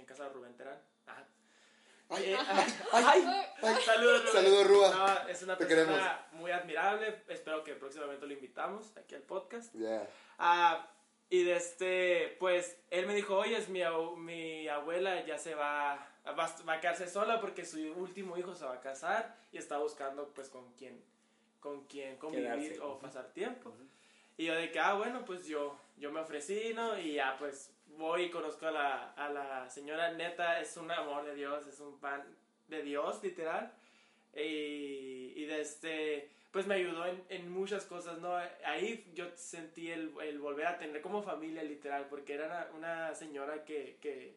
Speaker 3: el, del recién casado Rubén Terán. Ajá.
Speaker 2: Ay,
Speaker 3: Eh,
Speaker 2: ay,
Speaker 3: ay,
Speaker 2: ay.
Speaker 3: Saludos, Rubén.
Speaker 2: Saludos, Rúa.
Speaker 3: No, es una
Speaker 2: Te
Speaker 3: persona muy admirable. Espero que próximamente lo invitamos aquí al podcast.
Speaker 2: Yeah.
Speaker 3: Ah, y de este, pues, él me dijo, oye, es mi, mi abuela ya se va, va, va a quedarse sola porque su último hijo se va a casar y está buscando, pues, con quién, con quién convivir
Speaker 1: Quedarse.
Speaker 3: o pasar tiempo. Y yo de que, ah, bueno, pues yo, yo me ofrecí, ¿no? Y ya, pues, voy y conozco a la, a la señora neta, es un amor de Dios, es un pan de Dios, literal. Y, y de este, pues me ayudó en, en muchas cosas, ¿no? Ahí yo sentí el, el volver a tener como familia, literal, porque era una, una señora que, que,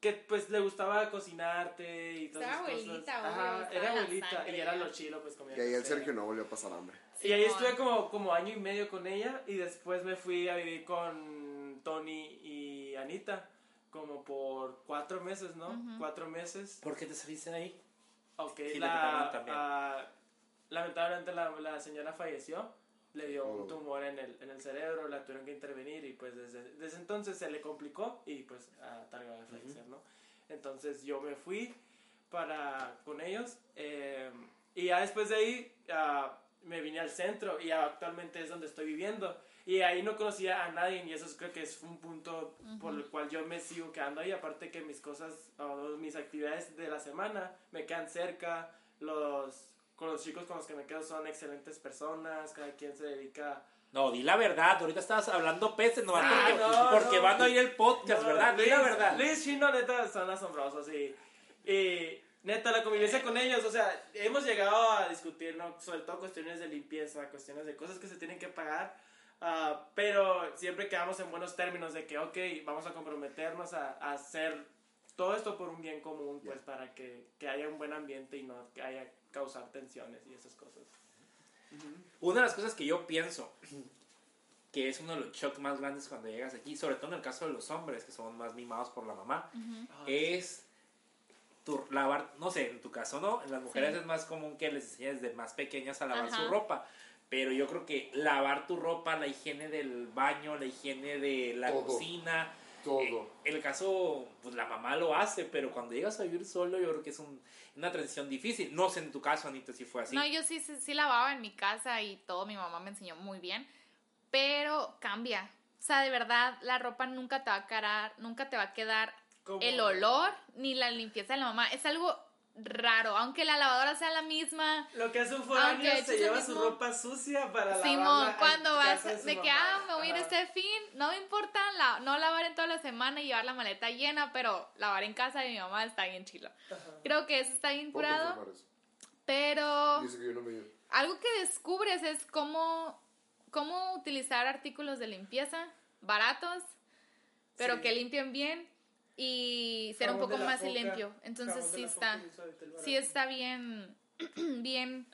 Speaker 3: que, pues le gustaba cocinarte y todas
Speaker 4: Estaba
Speaker 3: esas cosas.
Speaker 4: abuelita, obvio,
Speaker 3: Ajá, era abuelita
Speaker 4: sangre
Speaker 3: y era lo chilo, pues comía
Speaker 2: Y ahí el. Sergio no volvió a pasar hambre.
Speaker 3: Y ahí estuve como, como año y medio con ella y después me fui a vivir con Tony y Anita como por cuatro meses, ¿no?
Speaker 4: Ujú.
Speaker 3: Cuatro meses.
Speaker 1: ¿Por qué te saliste de ahí?
Speaker 3: Ok,
Speaker 1: Sí,
Speaker 3: la,
Speaker 1: también.
Speaker 3: ah, lamentablemente la, la señora falleció, le dio
Speaker 2: Oh.
Speaker 3: un tumor en el, en el cerebro, la tuvieron que intervenir y pues desde, desde entonces se le complicó y pues a tardó de fallecer, ¿no? Entonces yo me fui para con ellos eh, y ya después de ahí ah, me vine al centro y actualmente es donde estoy viviendo. Y ahí no conocía a nadie y eso es- creo que es un punto por el cual yo me sigo quedando ahí. Aparte que mis cosas, o mis actividades de la semana me quedan cerca. Los, con los chicos con los que me quedo son excelentes personas. Cada quien se dedica...
Speaker 1: No, di la verdad. Ahorita estabas hablando peces, nomás
Speaker 3: Ah,
Speaker 1: porque,
Speaker 3: no,
Speaker 1: porque
Speaker 3: no.
Speaker 1: van a oír el podcast,
Speaker 3: No,
Speaker 1: ¿verdad? Di la
Speaker 3: Luis-
Speaker 1: verdad.
Speaker 3: Luis Chino, neta, son asombrosos y, y neta, la convivencia con ellos, o sea, hemos llegado a discutir, ¿no? Sobre todo cuestiones de limpieza, cuestiones de cosas que se tienen que pagar, ah, pero siempre quedamos en buenos términos de que, ok, vamos a comprometernos a, a hacer todo esto por un bien común, pues para que, que haya un buen ambiente y no que haya causar tensiones y esas cosas.
Speaker 1: Una de las cosas que yo pienso que es uno de los shocks más grandes cuando llegas aquí, sobre todo en el caso de los hombres que son más mimados por la mamá, es tu, lavar, no sé, en tu caso no, en las mujeres
Speaker 4: Sí.
Speaker 1: es más común que les enseñes desde más pequeñas a lavar
Speaker 4: Ajá.
Speaker 1: su ropa, pero yo creo que lavar tu ropa, la higiene del baño, la higiene de la
Speaker 2: Todo.
Speaker 1: cocina,
Speaker 2: Todo.
Speaker 1: eh, el caso, pues la mamá lo hace, pero cuando llegas a vivir solo yo creo que es un- una transición difícil. No sé en tu caso, Anita, si fue así.
Speaker 4: No, yo sí, sí, sí lavaba en mi casa y todo, mi mamá me enseñó muy bien. pero cambia. O sea, de verdad, la ropa nunca te va a quedar, nunca te va a quedar el olor ni la limpieza de la mamá. Es algo raro, aunque la lavadora sea la misma.
Speaker 3: Lo que hace un
Speaker 4: Aunque
Speaker 3: foráneo se
Speaker 4: lo
Speaker 3: lleva
Speaker 4: mismo.
Speaker 3: su ropa sucia para
Speaker 4: Simón,
Speaker 3: lavarla en
Speaker 4: cuando vas
Speaker 3: de
Speaker 4: que, ah, me voy a ir este fin, no me importa la- no lavar en toda la semana y llevar la maleta llena, pero lavar en casa de mi mamá está bien chilo. Creo que eso está bien curado, pero
Speaker 2: Y eso que yo no me
Speaker 4: algo que descubres es cómo, cómo utilizar artículos de limpieza baratos, pero
Speaker 3: Sí.
Speaker 4: que limpien bien y ser un poco más
Speaker 3: Foca,
Speaker 4: limpio. Entonces sí está, sí está bien, bien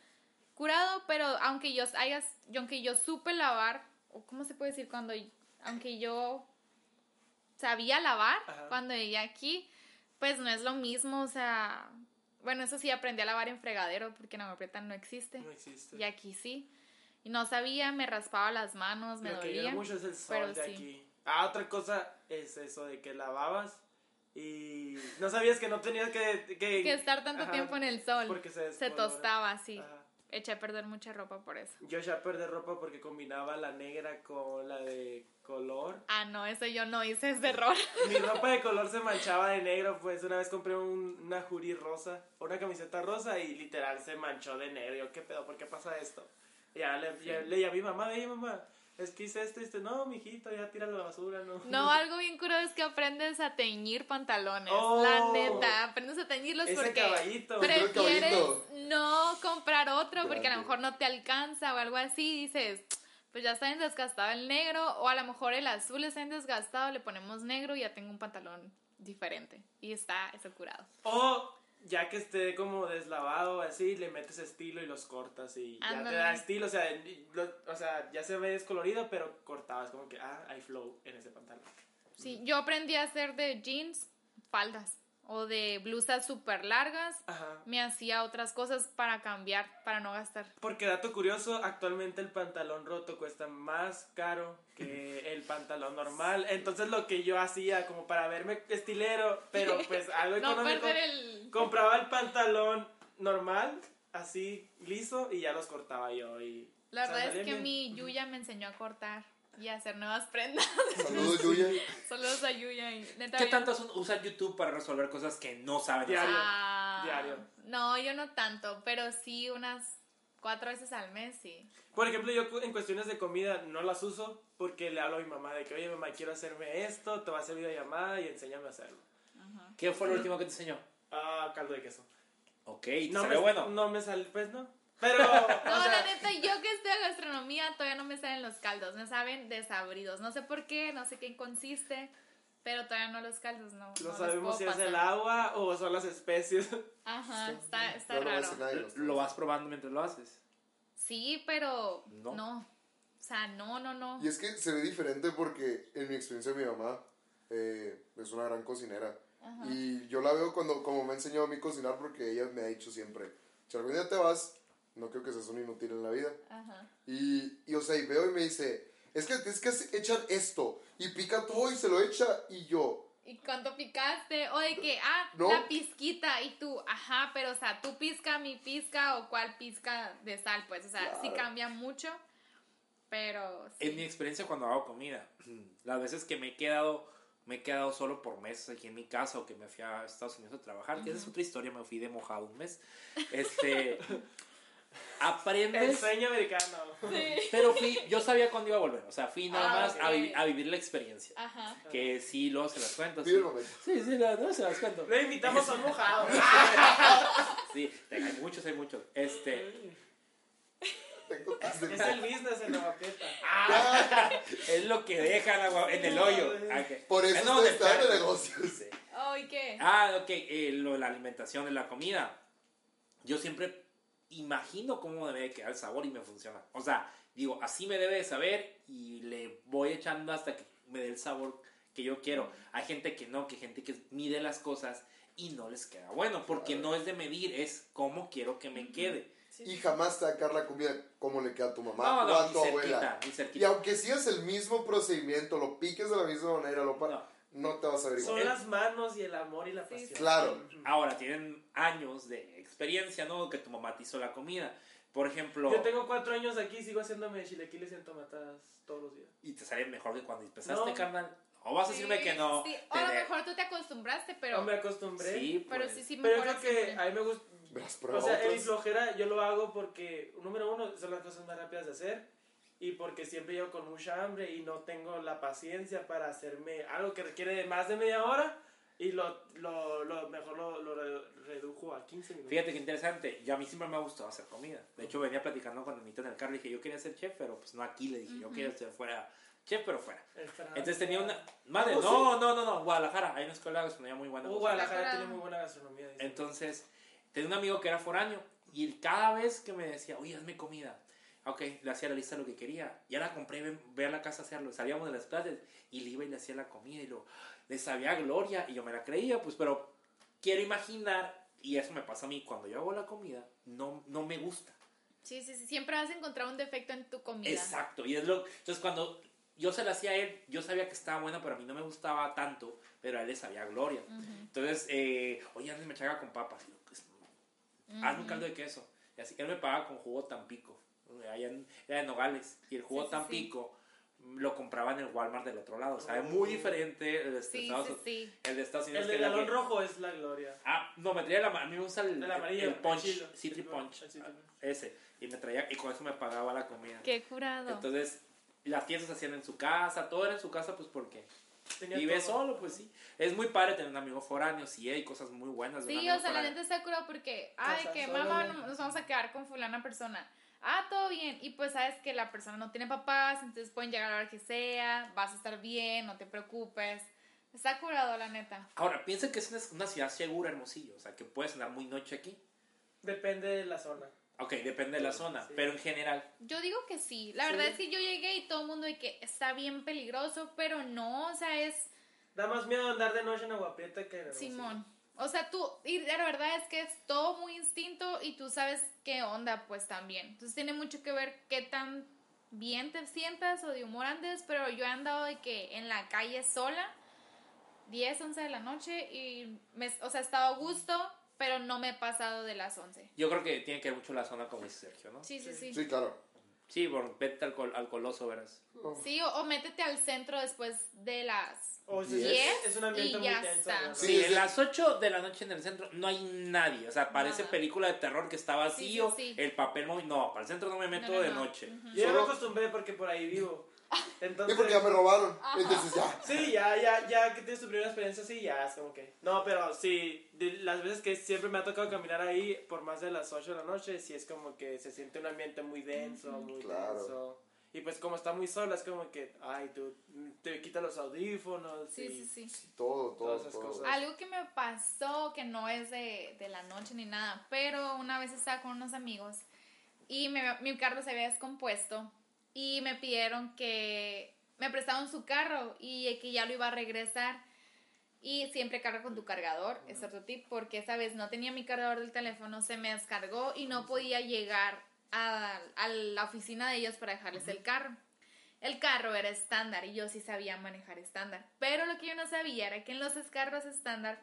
Speaker 4: curado, pero aunque yo hayas, aunque yo supe lavar, o cómo se puede decir cuando, aunque yo sabía lavar
Speaker 3: Ajá.
Speaker 4: cuando llegué aquí, pues no es lo mismo, o sea, bueno, eso sí aprendí a lavar en fregadero porque en Agua Prieta no existe.
Speaker 3: No existe.
Speaker 4: Y aquí sí. Y no sabía, me raspaba las manos, me
Speaker 3: Lo que
Speaker 4: dolía.
Speaker 3: ayuda mucho es el sol
Speaker 4: pero
Speaker 3: de
Speaker 4: sí.
Speaker 3: aquí. Ah, otra cosa es eso de que lavabas y no sabías que no tenías que... Que,
Speaker 4: Que estar tanto
Speaker 3: Ajá,
Speaker 4: tiempo en el sol.
Speaker 3: Porque se,
Speaker 4: Se tostaba así.
Speaker 3: Ajá.
Speaker 4: Eché a perder mucha ropa por eso.
Speaker 3: Yo ya perdí ropa porque combinaba la negra con la de color.
Speaker 4: Ah, no, eso yo no hice ese error.
Speaker 3: Mi ropa de color se manchaba de negro, pues una vez compré un- una jury rosa, una camiseta rosa y literal se manchó de negro. Yo, ¿qué pedo? ¿Por qué pasa esto? Y ya le, ya le llamé a mi mamá, mamá, es que hice esto y este, no, mijito, ya tira la basura, no.
Speaker 4: No, algo bien curado es que aprendes a teñir pantalones.
Speaker 3: Oh.
Speaker 4: La neta, aprendes a teñirlos porque
Speaker 3: caballito.
Speaker 4: Prefieres
Speaker 2: caballito.
Speaker 4: no comprar otro porque a lo mejor no te alcanza o algo así. Dices, pues ya está bien desgastado el negro o a lo mejor el azul está bien desgastado, le ponemos negro y ya tengo un pantalón diferente. Y está eso curado.
Speaker 3: O ya que esté como deslavado así, le metes estilo y los cortas y ya te da estilo, o sea, lo- o sea, ya se ve descolorido, pero cortado, es como que, ah, hay flow en ese pantalón.
Speaker 4: Sí, yo aprendí a hacer de jeans faldas o de blusas súper largas.
Speaker 3: Ajá.
Speaker 4: Me hacía otras cosas para cambiar, para no gastar.
Speaker 3: Porque dato curioso, actualmente el pantalón roto cuesta más caro que el pantalón normal. Entonces lo que yo hacía como para verme estilero, pero pues algo económico,
Speaker 4: el...
Speaker 3: compraba el pantalón normal, así liso y ya los cortaba yo y
Speaker 4: La verdad es que
Speaker 3: bien.
Speaker 4: mi Yuya me enseñó a cortar y hacer nuevas prendas.
Speaker 2: Saludos, Yuya.
Speaker 4: Saludos a Yuya y neta
Speaker 1: ¿Qué
Speaker 4: bien-
Speaker 1: tanto son- usan YouTube para resolver cosas que no saben
Speaker 3: Diario.
Speaker 1: hacer?
Speaker 4: Ah,
Speaker 3: Diario.
Speaker 4: No, yo no tanto, pero sí unas cuatro veces al mes, sí.
Speaker 3: Por ejemplo, yo en cuestiones de comida no las uso porque le hablo a mi mamá de que, oye, mamá, quiero hacerme esto, te va a hacer videollamada y enséñame a hacerlo.
Speaker 1: ¿Qué fue lo último que te enseñó?
Speaker 3: Ah, caldo de queso.
Speaker 1: Ok, ¿te
Speaker 3: No
Speaker 1: salió
Speaker 3: me,
Speaker 1: bueno?
Speaker 3: No me sale, pues no. Pero,
Speaker 4: No,
Speaker 3: o sea,
Speaker 4: la neta, yo que estoy a gastronomía todavía no me salen los caldos, me saben desabridos. No sé por qué, no sé qué consiste, pero todavía no los caldos, no.
Speaker 3: no
Speaker 4: no
Speaker 3: sabemos si es
Speaker 4: pasar.
Speaker 3: el agua o son las especies.
Speaker 4: Ajá, está, está
Speaker 2: No lo
Speaker 4: raro.
Speaker 2: de los
Speaker 1: ¿Lo vas probando mientras lo haces?
Speaker 4: Sí, pero
Speaker 1: No.
Speaker 4: no. O sea, no, no, no.
Speaker 2: Y es que se ve diferente porque en mi experiencia mi mamá eh, es una gran cocinera. Y yo la veo cuando, como me ha enseñado a mí cocinar porque ella me ha dicho siempre, si algún día te vas, no creo que seas un inútil en la vida.
Speaker 4: Ajá.
Speaker 2: Y, y o sea, y veo y me dice, es que tienes que echar esto. Y pica todo y se lo echa y yo.
Speaker 4: ¿Y cuánto picaste? O de que, ah,
Speaker 2: No.
Speaker 4: la pizquita. Y tú, ajá, pero o sea, tú pizca, mi pizca o cuál pizca de sal, pues. O sea, sí
Speaker 2: Claro.
Speaker 4: cambia mucho. Pero
Speaker 1: En
Speaker 4: sí.
Speaker 1: mi experiencia cuando hago comida, las veces que me he quedado, me he quedado solo por meses aquí en mi casa o que me fui a Estados Unidos a trabajar, que esa es otra historia, me fui de mojado un mes. Este,
Speaker 3: El
Speaker 1: aprendes,
Speaker 3: sueño americano.
Speaker 1: pero fui, yo sabía cuándo iba a volver, o sea, fui nada
Speaker 4: Ah,
Speaker 1: más a,
Speaker 4: ok.
Speaker 1: vi- a vivir la experiencia.
Speaker 4: Ajá.
Speaker 1: Que sí, luego se las cuento. Sí,
Speaker 2: el momento.
Speaker 1: sí, sí, no, no se las cuento.
Speaker 3: Le invitamos a un mojado.
Speaker 1: Sí, hay muchos, hay muchos. Este,
Speaker 3: es el business en Nueva Prieta.
Speaker 1: es lo que dejan agua- en el hoyo. Ah.
Speaker 2: Por eso
Speaker 1: no,
Speaker 2: de
Speaker 1: perro.
Speaker 2: negocios.
Speaker 1: Sí.
Speaker 4: Ay, ¿qué?
Speaker 1: Ah, ok, eh, lo de la alimentación, de la comida. Yo siempre imagino cómo debe de quedar el sabor y me funciona. O sea, digo, así me debe de saber y le voy echando hasta que me dé el sabor que yo quiero. Hay gente que no, que gente que mide las cosas y no les queda bueno, porque no es de medir, es cómo quiero que me quede.
Speaker 2: Y jamás quedar la comida como le queda a tu mamá
Speaker 1: No,
Speaker 2: o
Speaker 1: no,
Speaker 2: a
Speaker 1: ni
Speaker 2: tu
Speaker 1: cerquita,
Speaker 2: abuela. Y aunque sigas el mismo procedimiento, lo piques de la misma manera, lo para, no. Te vas a ver
Speaker 3: Son las manos y el amor y la pasión.
Speaker 2: Claro.
Speaker 1: Ahora tienen años de experiencia, ¿no? Que tu mamá te hizo la comida. Por ejemplo,
Speaker 3: Yo tengo cuatro años aquí y sigo haciéndome chilequiles en tomatadas todos los días.
Speaker 1: y te sale mejor que cuando empezaste,
Speaker 3: No.
Speaker 1: carnal. O vas a decirme
Speaker 4: Sí,
Speaker 1: que no.
Speaker 4: sí. O a lo mejor tú te acostumbraste, pero,
Speaker 3: No me acostumbré.
Speaker 1: Sí,
Speaker 4: pero
Speaker 1: pues.
Speaker 4: sí, sí,
Speaker 3: Pero creo que a mí me gusta. O sea,
Speaker 2: otras.
Speaker 3: flojera yo lo hago porque, número uno, son las cosas más rápidas de hacer. Y porque siempre llego con mucha hambre y no tengo la paciencia para hacerme algo que requiere de más de media hora. Y lo, lo, lo mejor lo, lo re- redujo a 15 minutos.
Speaker 1: Fíjate que interesante. Yo a mí siempre me ha gustado hacer comida. De hecho, venía platicando con Anita en el carro y dije, yo quería ser chef, pero pues no aquí. Le dije, yo quería ser fuera chef, pero fuera. Entonces tenía una... Madre,
Speaker 3: ¿Oh,
Speaker 1: no, no, no, no. Guadalajara. Hay una escuela de gastronomía muy buena. Por
Speaker 3: Guadalajara tiene muy buena gastronomía.
Speaker 1: Entonces, tenía un amigo que era foráneo y cada vez que me decía, oye, hazme comida, ok, le hacía la lista lo que quería, ya la compré, ve, ve a la casa a hacerlo, salíamos de las clases y le iba y le hacía la comida y lo, le sabía gloria y yo me la creía, pues, pero quiero imaginar, y eso me pasa a mí, cuando yo hago la comida, no, no me gusta.
Speaker 4: sí, sí, sí, siempre vas a encontrar un defecto en tu comida.
Speaker 1: Exacto, y es lo, entonces cuando yo se la hacía a él, yo sabía que estaba buena, pero a mí no me gustaba tanto, pero a él le sabía gloria. Entonces, eh, oye, hazme chaga con papas. Y yo, pues, hazme un caldo de queso. Y así, él me pagaba con jugo Tampico. Allá en, era de Nogales. Y el jugo
Speaker 4: Sí, sí,
Speaker 1: Tampico lo compraba en el Walmart del otro lado. O sea, es muy diferente el de
Speaker 4: Sí,
Speaker 1: Estados,
Speaker 4: sí, sí.
Speaker 1: el de Estados Unidos.
Speaker 3: El
Speaker 1: que
Speaker 3: de
Speaker 1: es la
Speaker 3: galón
Speaker 1: que-
Speaker 3: rojo es la gloria.
Speaker 1: Ah, no, me traía la A mí me gusta el,
Speaker 3: El amarillo,
Speaker 1: el punch,
Speaker 3: el chilo. El
Speaker 1: Punch.
Speaker 3: Punch.
Speaker 1: Ese. Y me traía, y con eso me pagaba la comida.
Speaker 4: Qué curado.
Speaker 1: Entonces, las fiestas se hacían en su casa, todo era en su casa, pues porque vive
Speaker 3: todo.
Speaker 1: solo, pues sí. Es muy padre tener un amigo foráneo, sí, hay cosas muy buenas. de un
Speaker 4: Sí,
Speaker 1: amigo
Speaker 4: o sea, la
Speaker 1: foráneo.
Speaker 4: neta está curado porque, ay, que mamá,
Speaker 3: ¿no?
Speaker 4: no- nos vamos a quedar con fulana persona. Ah, todo bien. Y pues sabes que la persona no tiene papás, entonces pueden llegar a la hora que sea, vas a estar bien, no te preocupes. Está curado, la neta.
Speaker 1: Ahora, piensa que es una, ciudad segura, Hermosillo, o sea, que puedes andar muy noche aquí.
Speaker 3: Depende de la zona.
Speaker 1: Ok, depende de la zona,
Speaker 3: Sí.
Speaker 1: pero en general.
Speaker 4: Yo digo que sí. La
Speaker 3: Sí.
Speaker 4: verdad es que yo llegué y todo el mundo de que está bien peligroso, pero no, o sea, es
Speaker 3: Da más miedo andar de noche en Agua Prieta que en Hermosillo.
Speaker 4: Simón. O sea, tú, y la verdad es que es todo muy instinto y tú sabes qué onda, pues también. Entonces tiene mucho que ver qué tan bien te sientas o de humor andes, pero yo he andado de que en la calle sola, 10, 11 de la noche, y, me, o sea, he estado a gusto, pero no me he pasado de las 11.
Speaker 1: Yo creo que tiene que ver mucho la zona, como dice Sergio, ¿no?
Speaker 4: Sí, sí, sí.
Speaker 2: Sí, claro.
Speaker 1: Sí, por, vete al, col- al coloso, verás.
Speaker 4: Sí, o, o métete al centro después de las...
Speaker 3: O sea,
Speaker 2: Diez.
Speaker 3: es, es un ambiente
Speaker 4: Y
Speaker 3: muy
Speaker 4: ya
Speaker 3: tenso.
Speaker 2: Sí,
Speaker 1: Sí, las 8 de la noche en el centro no hay nadie. O sea, parece
Speaker 4: Nada.
Speaker 1: película de terror que está vacío,
Speaker 4: Sí, sí, sí.
Speaker 1: el papel móvil. No, para el centro no me meto
Speaker 4: No, no,
Speaker 1: de
Speaker 4: no.
Speaker 1: noche.
Speaker 3: Yo me acostumbré porque por ahí vivo.
Speaker 2: Y
Speaker 3: Entonces,
Speaker 2: porque ya me robaron. Entonces ya.
Speaker 3: Sí, ya, ya, ya que tienes tu primera experiencia así, ya es como que... No, pero sí, de las veces que siempre me ha tocado caminar ahí por más de las 8 de la noche, sí es como que se siente un ambiente muy denso, muy
Speaker 2: Claro.
Speaker 3: denso. Y pues como está muy sola, es como que, ay, tú te quitas los audífonos
Speaker 4: Sí,
Speaker 3: y...
Speaker 4: sí, sí.
Speaker 2: Todo, todo,
Speaker 3: Todas esas
Speaker 2: todo.
Speaker 3: cosas.
Speaker 4: Algo que me pasó, que no es de, de la noche ni nada, pero una vez estaba con unos amigos y me- mi carro se había descompuesto y me pidieron que me prestaban su carro y que ya lo iba a regresar. Y siempre carga con tu cargador, es otro tip, porque esa vez no tenía mi cargador del teléfono, se me descargó y no podía llegar a, a la oficina de ellos para dejarles el carro. El carro era estándar y yo sí sabía manejar estándar. Pero lo que yo no sabía era que en los carros estándar,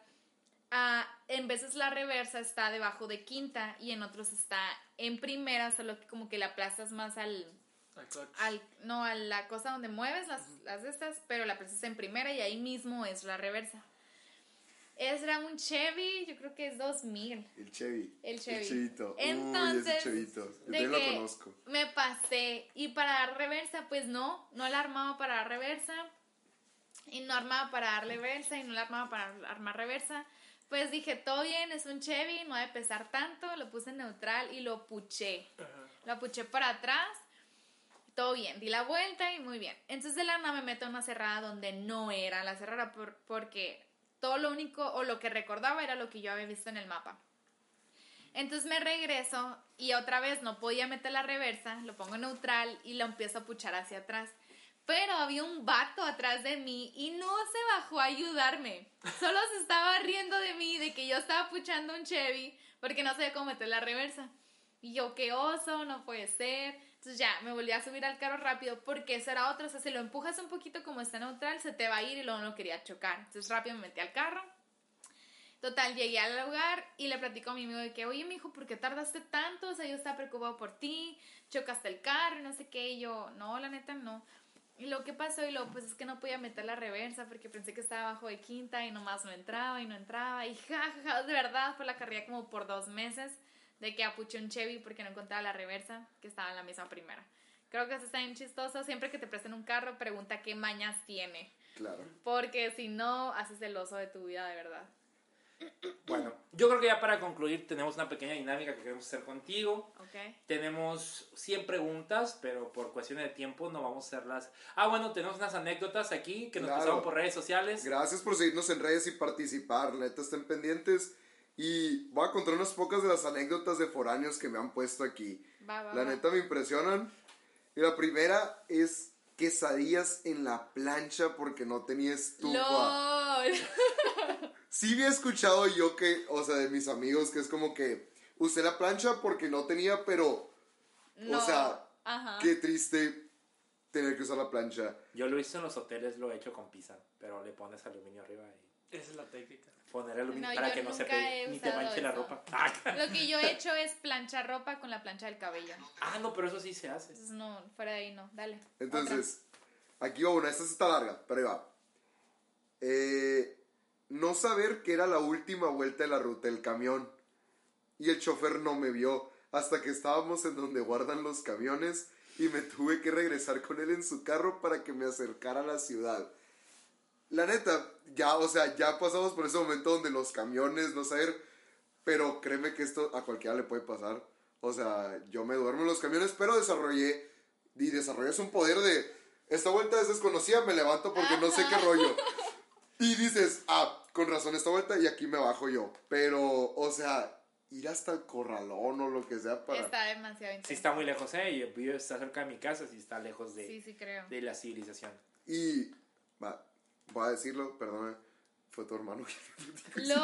Speaker 4: ah, en veces la reversa está debajo de quinta y en otros está en primera, solo que como que la aplastas más al,
Speaker 3: Al
Speaker 4: no a la cosa donde mueves las, las de estas, pero la aplastas en primera y ahí mismo es la reversa. Era un Chevy, yo creo que es 2000.
Speaker 2: El Chevy.
Speaker 4: El Chevy.
Speaker 2: El Chevito. Uy,
Speaker 4: Entonces,
Speaker 2: ese Chevito. Yo
Speaker 4: de
Speaker 2: también lo
Speaker 4: que
Speaker 2: conozco.
Speaker 4: Me pasé. Y para dar reversa, pues no. No la armaba para dar reversa. Y no armaba para darle reversa. Y no la armaba para armar reversa. Pues dije, todo bien, es un Chevy, no debe pesar tanto. Lo puse en neutral y lo puché. Lo apuché para atrás. Todo bien, di la vuelta y muy bien. Entonces de la nada me meto en una cerrada donde no era la cerrada por- porque todo lo único o lo que recordaba era lo que yo había visto en el mapa. Entonces me regreso y otra vez no podía meter la reversa, lo pongo neutral y lo empiezo a puchar hacia atrás. Pero había un vato atrás de mí y no se bajó a ayudarme. Solo se estaba riendo de mí, de que yo estaba puchando un Chevy porque no sabía cómo meter la reversa. Y yo, qué oso, no puede ser. Entonces ya, me volví a subir al carro rápido porque eso era otro. O sea, si lo empujas un poquito como está neutral, se te va a ir y luego no quería chocar. Entonces rápido me metí al carro. Total, llegué al lugar y le platico a mi amigo de que, oye, mijo, ¿por qué tardaste tanto? O sea, yo estaba preocupado por ti, chocaste el carro y no sé qué. Y yo, no, la neta, no. Y lo que pasó, y luego, pues es que no podía meter la reversa porque pensé que estaba abajo de quinta y nomás no entraba y no entraba. Y jajaja, de verdad, fue la carrera como por dos meses de que apuché un Chevy porque no encontraba la reversa que estaba en la misma primera. Creo que eso está bien chistoso. Siempre que te presten un carro, pregunta qué mañas tiene.
Speaker 2: Claro.
Speaker 4: Porque si no, haces el oso de tu vida de verdad.
Speaker 1: Bueno, yo creo que ya para concluir tenemos una pequeña dinámica que queremos hacer contigo.
Speaker 4: ¿Ok?
Speaker 1: Tenemos 100 preguntas, pero por cuestiones de tiempo no vamos a hacerlas. Ah, bueno, tenemos unas anécdotas aquí que nos
Speaker 2: Claro.
Speaker 1: pasaron por redes sociales.
Speaker 2: Gracias por seguirnos en redes y participar. Neta, estén pendientes. Y voy a contar unas pocas de las anécdotas de foráneos que me han puesto aquí.
Speaker 4: Va, va,
Speaker 2: La
Speaker 4: va.
Speaker 2: neta me impresionan. Y la primera es quesadillas en la plancha porque no tenía estufa.
Speaker 4: ¡Lol!
Speaker 2: Sí había escuchado yo que, o sea, de mis amigos, que es como que usé la plancha porque no tenía, pero,
Speaker 4: No.
Speaker 2: o sea,
Speaker 4: Ajá.
Speaker 2: qué triste tener que usar la plancha.
Speaker 1: Yo lo hice en los hoteles, lo he hecho con pizza, pero le pones aluminio arriba y
Speaker 3: Esa es la técnica.
Speaker 1: Poner aluminio
Speaker 4: No,
Speaker 1: para que no se pegue ni te manche la
Speaker 4: eso.
Speaker 1: ropa. Ah,
Speaker 4: Lo que yo he hecho es planchar ropa con la plancha del cabello.
Speaker 1: Ah, no, pero eso sí se hace.
Speaker 4: Entonces, no, fuera de ahí no. Dale.
Speaker 2: Entonces, aquí va una, esta está larga, pero ahí va. Eh, no saber que era la última vuelta de la ruta del camión. Y el chofer no me vio hasta que estábamos en donde guardan los camiones y me tuve que regresar con él en su carro para que me acercara a la ciudad. La neta, ya, o sea, ya pasamos por ese momento donde los camiones, no saber, pero créeme que esto a cualquiera le puede pasar. O sea, yo me duermo en los camiones, pero desarrollé y desarrollas un poder de esta vuelta es desconocida, me levanto porque no sé qué rollo. Y dices, ah, con razón esta vuelta y aquí me bajo yo. Pero, o sea, ir hasta el corralón o lo que sea para...
Speaker 4: Está demasiado intenso.
Speaker 1: Sí está muy lejos, ¿eh? Yo vivo, está cerca de mi casa, sí está lejos de,
Speaker 4: Sí, sí creo.
Speaker 1: de la civilización.
Speaker 2: Y, va, voy a decirlo, perdona, fue tu hermano.
Speaker 4: ¡Lol!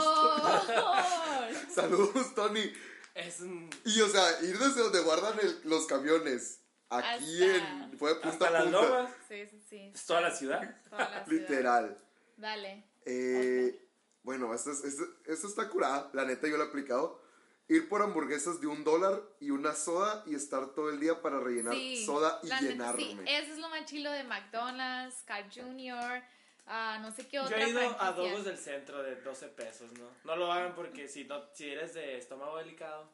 Speaker 2: Saludos, Tony.
Speaker 3: Es un...
Speaker 2: Y, o sea, ir desde donde guardan el- los camiones, aquí
Speaker 4: Hasta-
Speaker 2: en... Fue de punta
Speaker 1: Hasta
Speaker 2: a
Speaker 1: las
Speaker 2: punta.
Speaker 1: lomas,
Speaker 4: Sí, sí, sí.
Speaker 1: es toda la ciudad.
Speaker 4: Toda la ciudad.
Speaker 2: Literal.
Speaker 4: Dale.
Speaker 2: Eh, bueno, esto, es- esto, esto está curada. La neta, yo lo he aplicado. Ir por hamburguesas de un dólar y una soda y estar todo el día para rellenar
Speaker 4: Sí.
Speaker 2: soda y
Speaker 4: la neta,
Speaker 2: llenarme.
Speaker 4: Sí, eso es lo más chilo de McDonald's, Carl Jr., ah, no sé qué
Speaker 3: Yo
Speaker 4: otra
Speaker 3: he ido a
Speaker 4: franquicia.
Speaker 3: Dogos del centro de 12 pesos, ¿no? No lo hagan porque si, no, si eres de estómago delicado,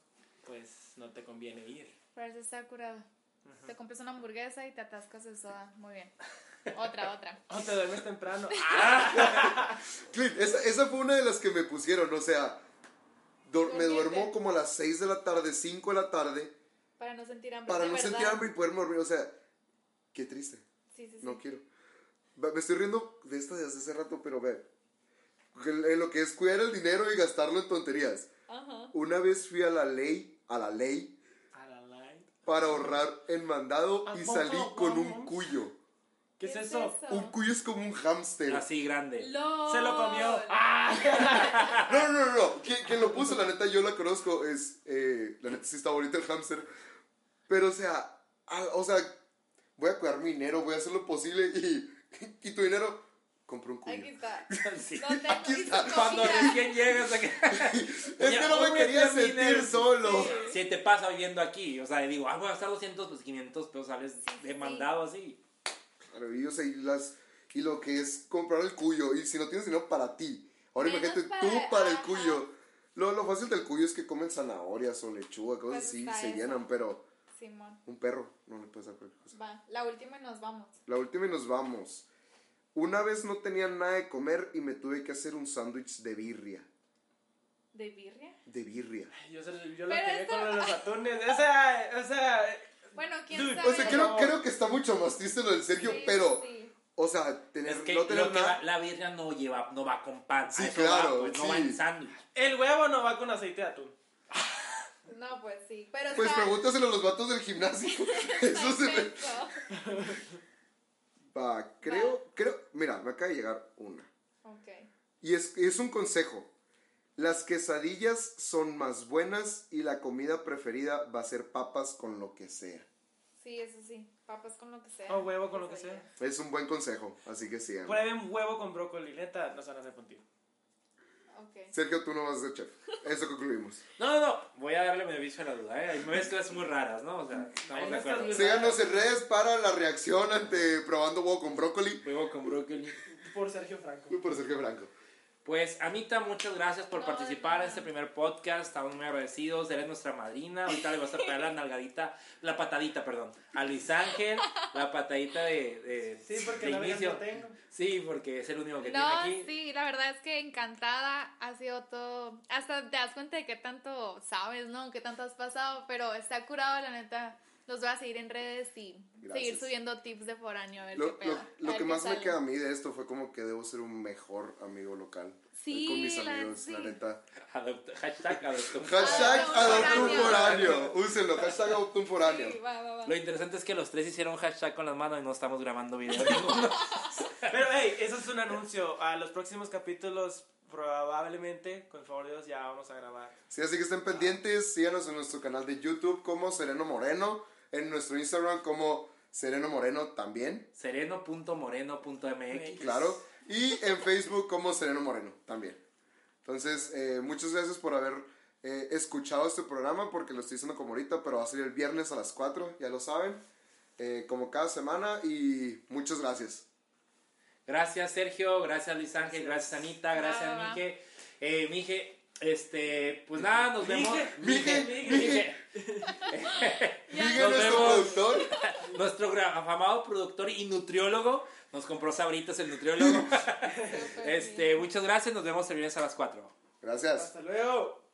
Speaker 3: pues no te conviene ir.
Speaker 4: Pero eso está curado. Te compras una hamburguesa y te atascas de soda. Muy bien. Otra, otra.
Speaker 3: O te duermes temprano.
Speaker 2: Clint, esa, esa fue una de las que me pusieron. O sea, dor- me duermo como a las 6 de la tarde, 5 de la tarde,
Speaker 4: Para no sentir hambre.
Speaker 2: para no
Speaker 4: verdad.
Speaker 2: sentir hambre y poderme dormir. O sea, qué triste.
Speaker 4: Sí, sí, sí.
Speaker 2: No quiero. Me estoy riendo de esta desde hace rato, pero ve. Lo que es cuidar el dinero y gastarlo en tonterías.
Speaker 4: Ajá.
Speaker 2: Una vez fui a la ley, a la ley,
Speaker 3: A la
Speaker 2: para ahorrar en mandado y salí con un cuyo.
Speaker 3: ¿Qué es eso?
Speaker 2: Un cuyo es como un hámster.
Speaker 1: Así grande.
Speaker 4: ¡Lol!
Speaker 3: Se lo comió.
Speaker 2: No, no, no, no. Quien, quien lo puso, la neta, yo la conozco. Es, eh, la neta, sí está bonito el hámster. Pero, o sea, ah, o sea, voy a cuidar mi dinero, voy a hacer lo posible y, y tu dinero, compro un cuyo.
Speaker 4: Aquí está.
Speaker 1: Sí.
Speaker 4: No tengo
Speaker 2: Aquí está.
Speaker 1: Cuando recién llegas.
Speaker 2: Es que no me quería sentir
Speaker 1: dinero.
Speaker 2: solo.
Speaker 1: Si te pasa viviendo aquí, o sea, digo, ah, voy a gastar 200, pues 500 pesos sales de
Speaker 4: sí.
Speaker 1: mandado así.
Speaker 2: Claro, y, o sea, y, las, y lo que es comprar el cuyo. Y si no tienes dinero para ti. Ahora
Speaker 4: Menos
Speaker 2: imagínate
Speaker 4: para-
Speaker 2: tú para el
Speaker 4: ajá.
Speaker 2: cuyo. Lo, lo fácil del cuyo es que comen zanahorias o lechuga, cosas
Speaker 4: Pues
Speaker 2: así, se
Speaker 4: eso.
Speaker 2: llenan, pero
Speaker 4: Simón.
Speaker 2: un perro no le puedes dar cualquier cosa.
Speaker 4: Va. La última y nos vamos.
Speaker 2: La última y nos vamos. Una vez no tenía nada de comer y me tuve que hacer un sándwich de birria.
Speaker 4: ¿De birria?
Speaker 2: De birria.
Speaker 3: Yo, se- yo lo quería
Speaker 4: esto-
Speaker 3: con los atunes. O sea, o sea,
Speaker 4: Bueno, quién
Speaker 3: Dude,
Speaker 4: sabe.
Speaker 2: O sea, creo, creo que está mucho más triste lo del Sergio,
Speaker 4: Sí,
Speaker 2: pero,
Speaker 4: sí.
Speaker 2: o sea, tener,
Speaker 1: Es que
Speaker 2: no tener
Speaker 1: lo que
Speaker 2: nada.
Speaker 1: va- la birria no lleva, no va con pan.
Speaker 2: Sí, claro,
Speaker 1: va, pues, no va en sándwich.
Speaker 3: el huevo no va con aceite de atún.
Speaker 4: No, pues sí. Pero
Speaker 2: Pues pregúntaselo a los vatos del gimnasio. Eso se me... Va, creo, creo, mira, me acaba de llegar una.
Speaker 4: Ok.
Speaker 2: Y es, es un consejo. Las quesadillas son más buenas y la comida preferida va a ser papas con lo que sea.
Speaker 4: Sí, eso sí. Papas con lo que sea.
Speaker 3: O huevo con lo que sea.
Speaker 2: Es un buen consejo, así que sigan.
Speaker 3: Prueben huevo con brócoli, neta, no se van a hacer contigo.
Speaker 2: Sergio, tú no vas a ser chef. Eso concluimos.
Speaker 1: No, no, no, voy a darle beneficio a la duda, ¿eh? Hay mezclas muy raras, ¿no? O sea, estamos de acuerdo.
Speaker 2: Síganos en redes para la reacción ante probando huevo con brócoli.
Speaker 1: Huevo con brócoli.
Speaker 3: Por Sergio Franco.
Speaker 2: Por Sergio Franco.
Speaker 1: Pues, Anita, muchas gracias por
Speaker 4: No,
Speaker 1: participar en este primer podcast. Estamos muy agradecidos. Eres nuestra madrina. Ahorita le vas a pegar la nalgadita, la patadita, perdón, a Luis Ángel. La patadita de, de,
Speaker 3: Sí, porque
Speaker 1: de inicio.
Speaker 3: tengo.
Speaker 1: Sí, porque es el único que
Speaker 4: No,
Speaker 1: tiene aquí.
Speaker 4: sí, la verdad es que encantada. Ha sido todo. Hasta te das cuenta de qué tanto sabes, ¿no? Qué tanto has pasado. Pero está curado, la neta. Los voy a seguir en redes y
Speaker 2: Gracias.
Speaker 4: seguir subiendo tips de foráneo. A ver
Speaker 2: Lo,
Speaker 4: qué
Speaker 2: lo-
Speaker 4: pedo.
Speaker 2: lo
Speaker 4: a ver
Speaker 2: que
Speaker 4: qué
Speaker 2: más me
Speaker 4: sale.
Speaker 2: queda a mí de esto fue como que debo ser un mejor amigo local.
Speaker 4: Sí,
Speaker 2: con mis
Speaker 4: la-
Speaker 2: amigos,
Speaker 4: sí.
Speaker 2: la neta.
Speaker 1: Adopta- hashtag adopta.
Speaker 2: Hashtag
Speaker 4: un foráneo.
Speaker 2: Úsenlo. Hashtag adopta un foráneo.
Speaker 4: Sí, va, va, va.
Speaker 1: Lo interesante es que los tres hicieron hashtag con las manos y no estamos grabando video.
Speaker 3: Pero, hey, eso es un anuncio. A los próximos capítulos, probablemente, con favor de Dios, ya vamos a grabar.
Speaker 2: Sí, así que estén pendientes. Síganos en nuestro canal de YouTube como Sereno Moreno. En nuestro Instagram como Sereno Moreno también.
Speaker 1: Sereno.moreno.mx.
Speaker 2: Claro. Y en Facebook como Sereno Moreno también. Entonces, eh, muchas gracias por haber eh, escuchado este programa porque lo estoy haciendo como ahorita, pero va a salir el viernes a las 4, ya lo saben. eh, como cada semana y muchas gracias.
Speaker 1: Gracias, Sergio. Gracias, Luis Ángel. Gracias, Anita. Gracias,
Speaker 4: va.
Speaker 1: Mije. Eh, Mije, este, pues nada, nos vemos.
Speaker 2: Mije,
Speaker 1: Mije.
Speaker 2: Miguel,
Speaker 1: Nos
Speaker 2: nuestro productor.
Speaker 1: Nuestro afamado productor y nutriólogo nos compró sabritas el nutriólogo. Este, muchas gracias. Nos vemos el viernes a las 4.
Speaker 2: Gracias.
Speaker 3: Hasta luego.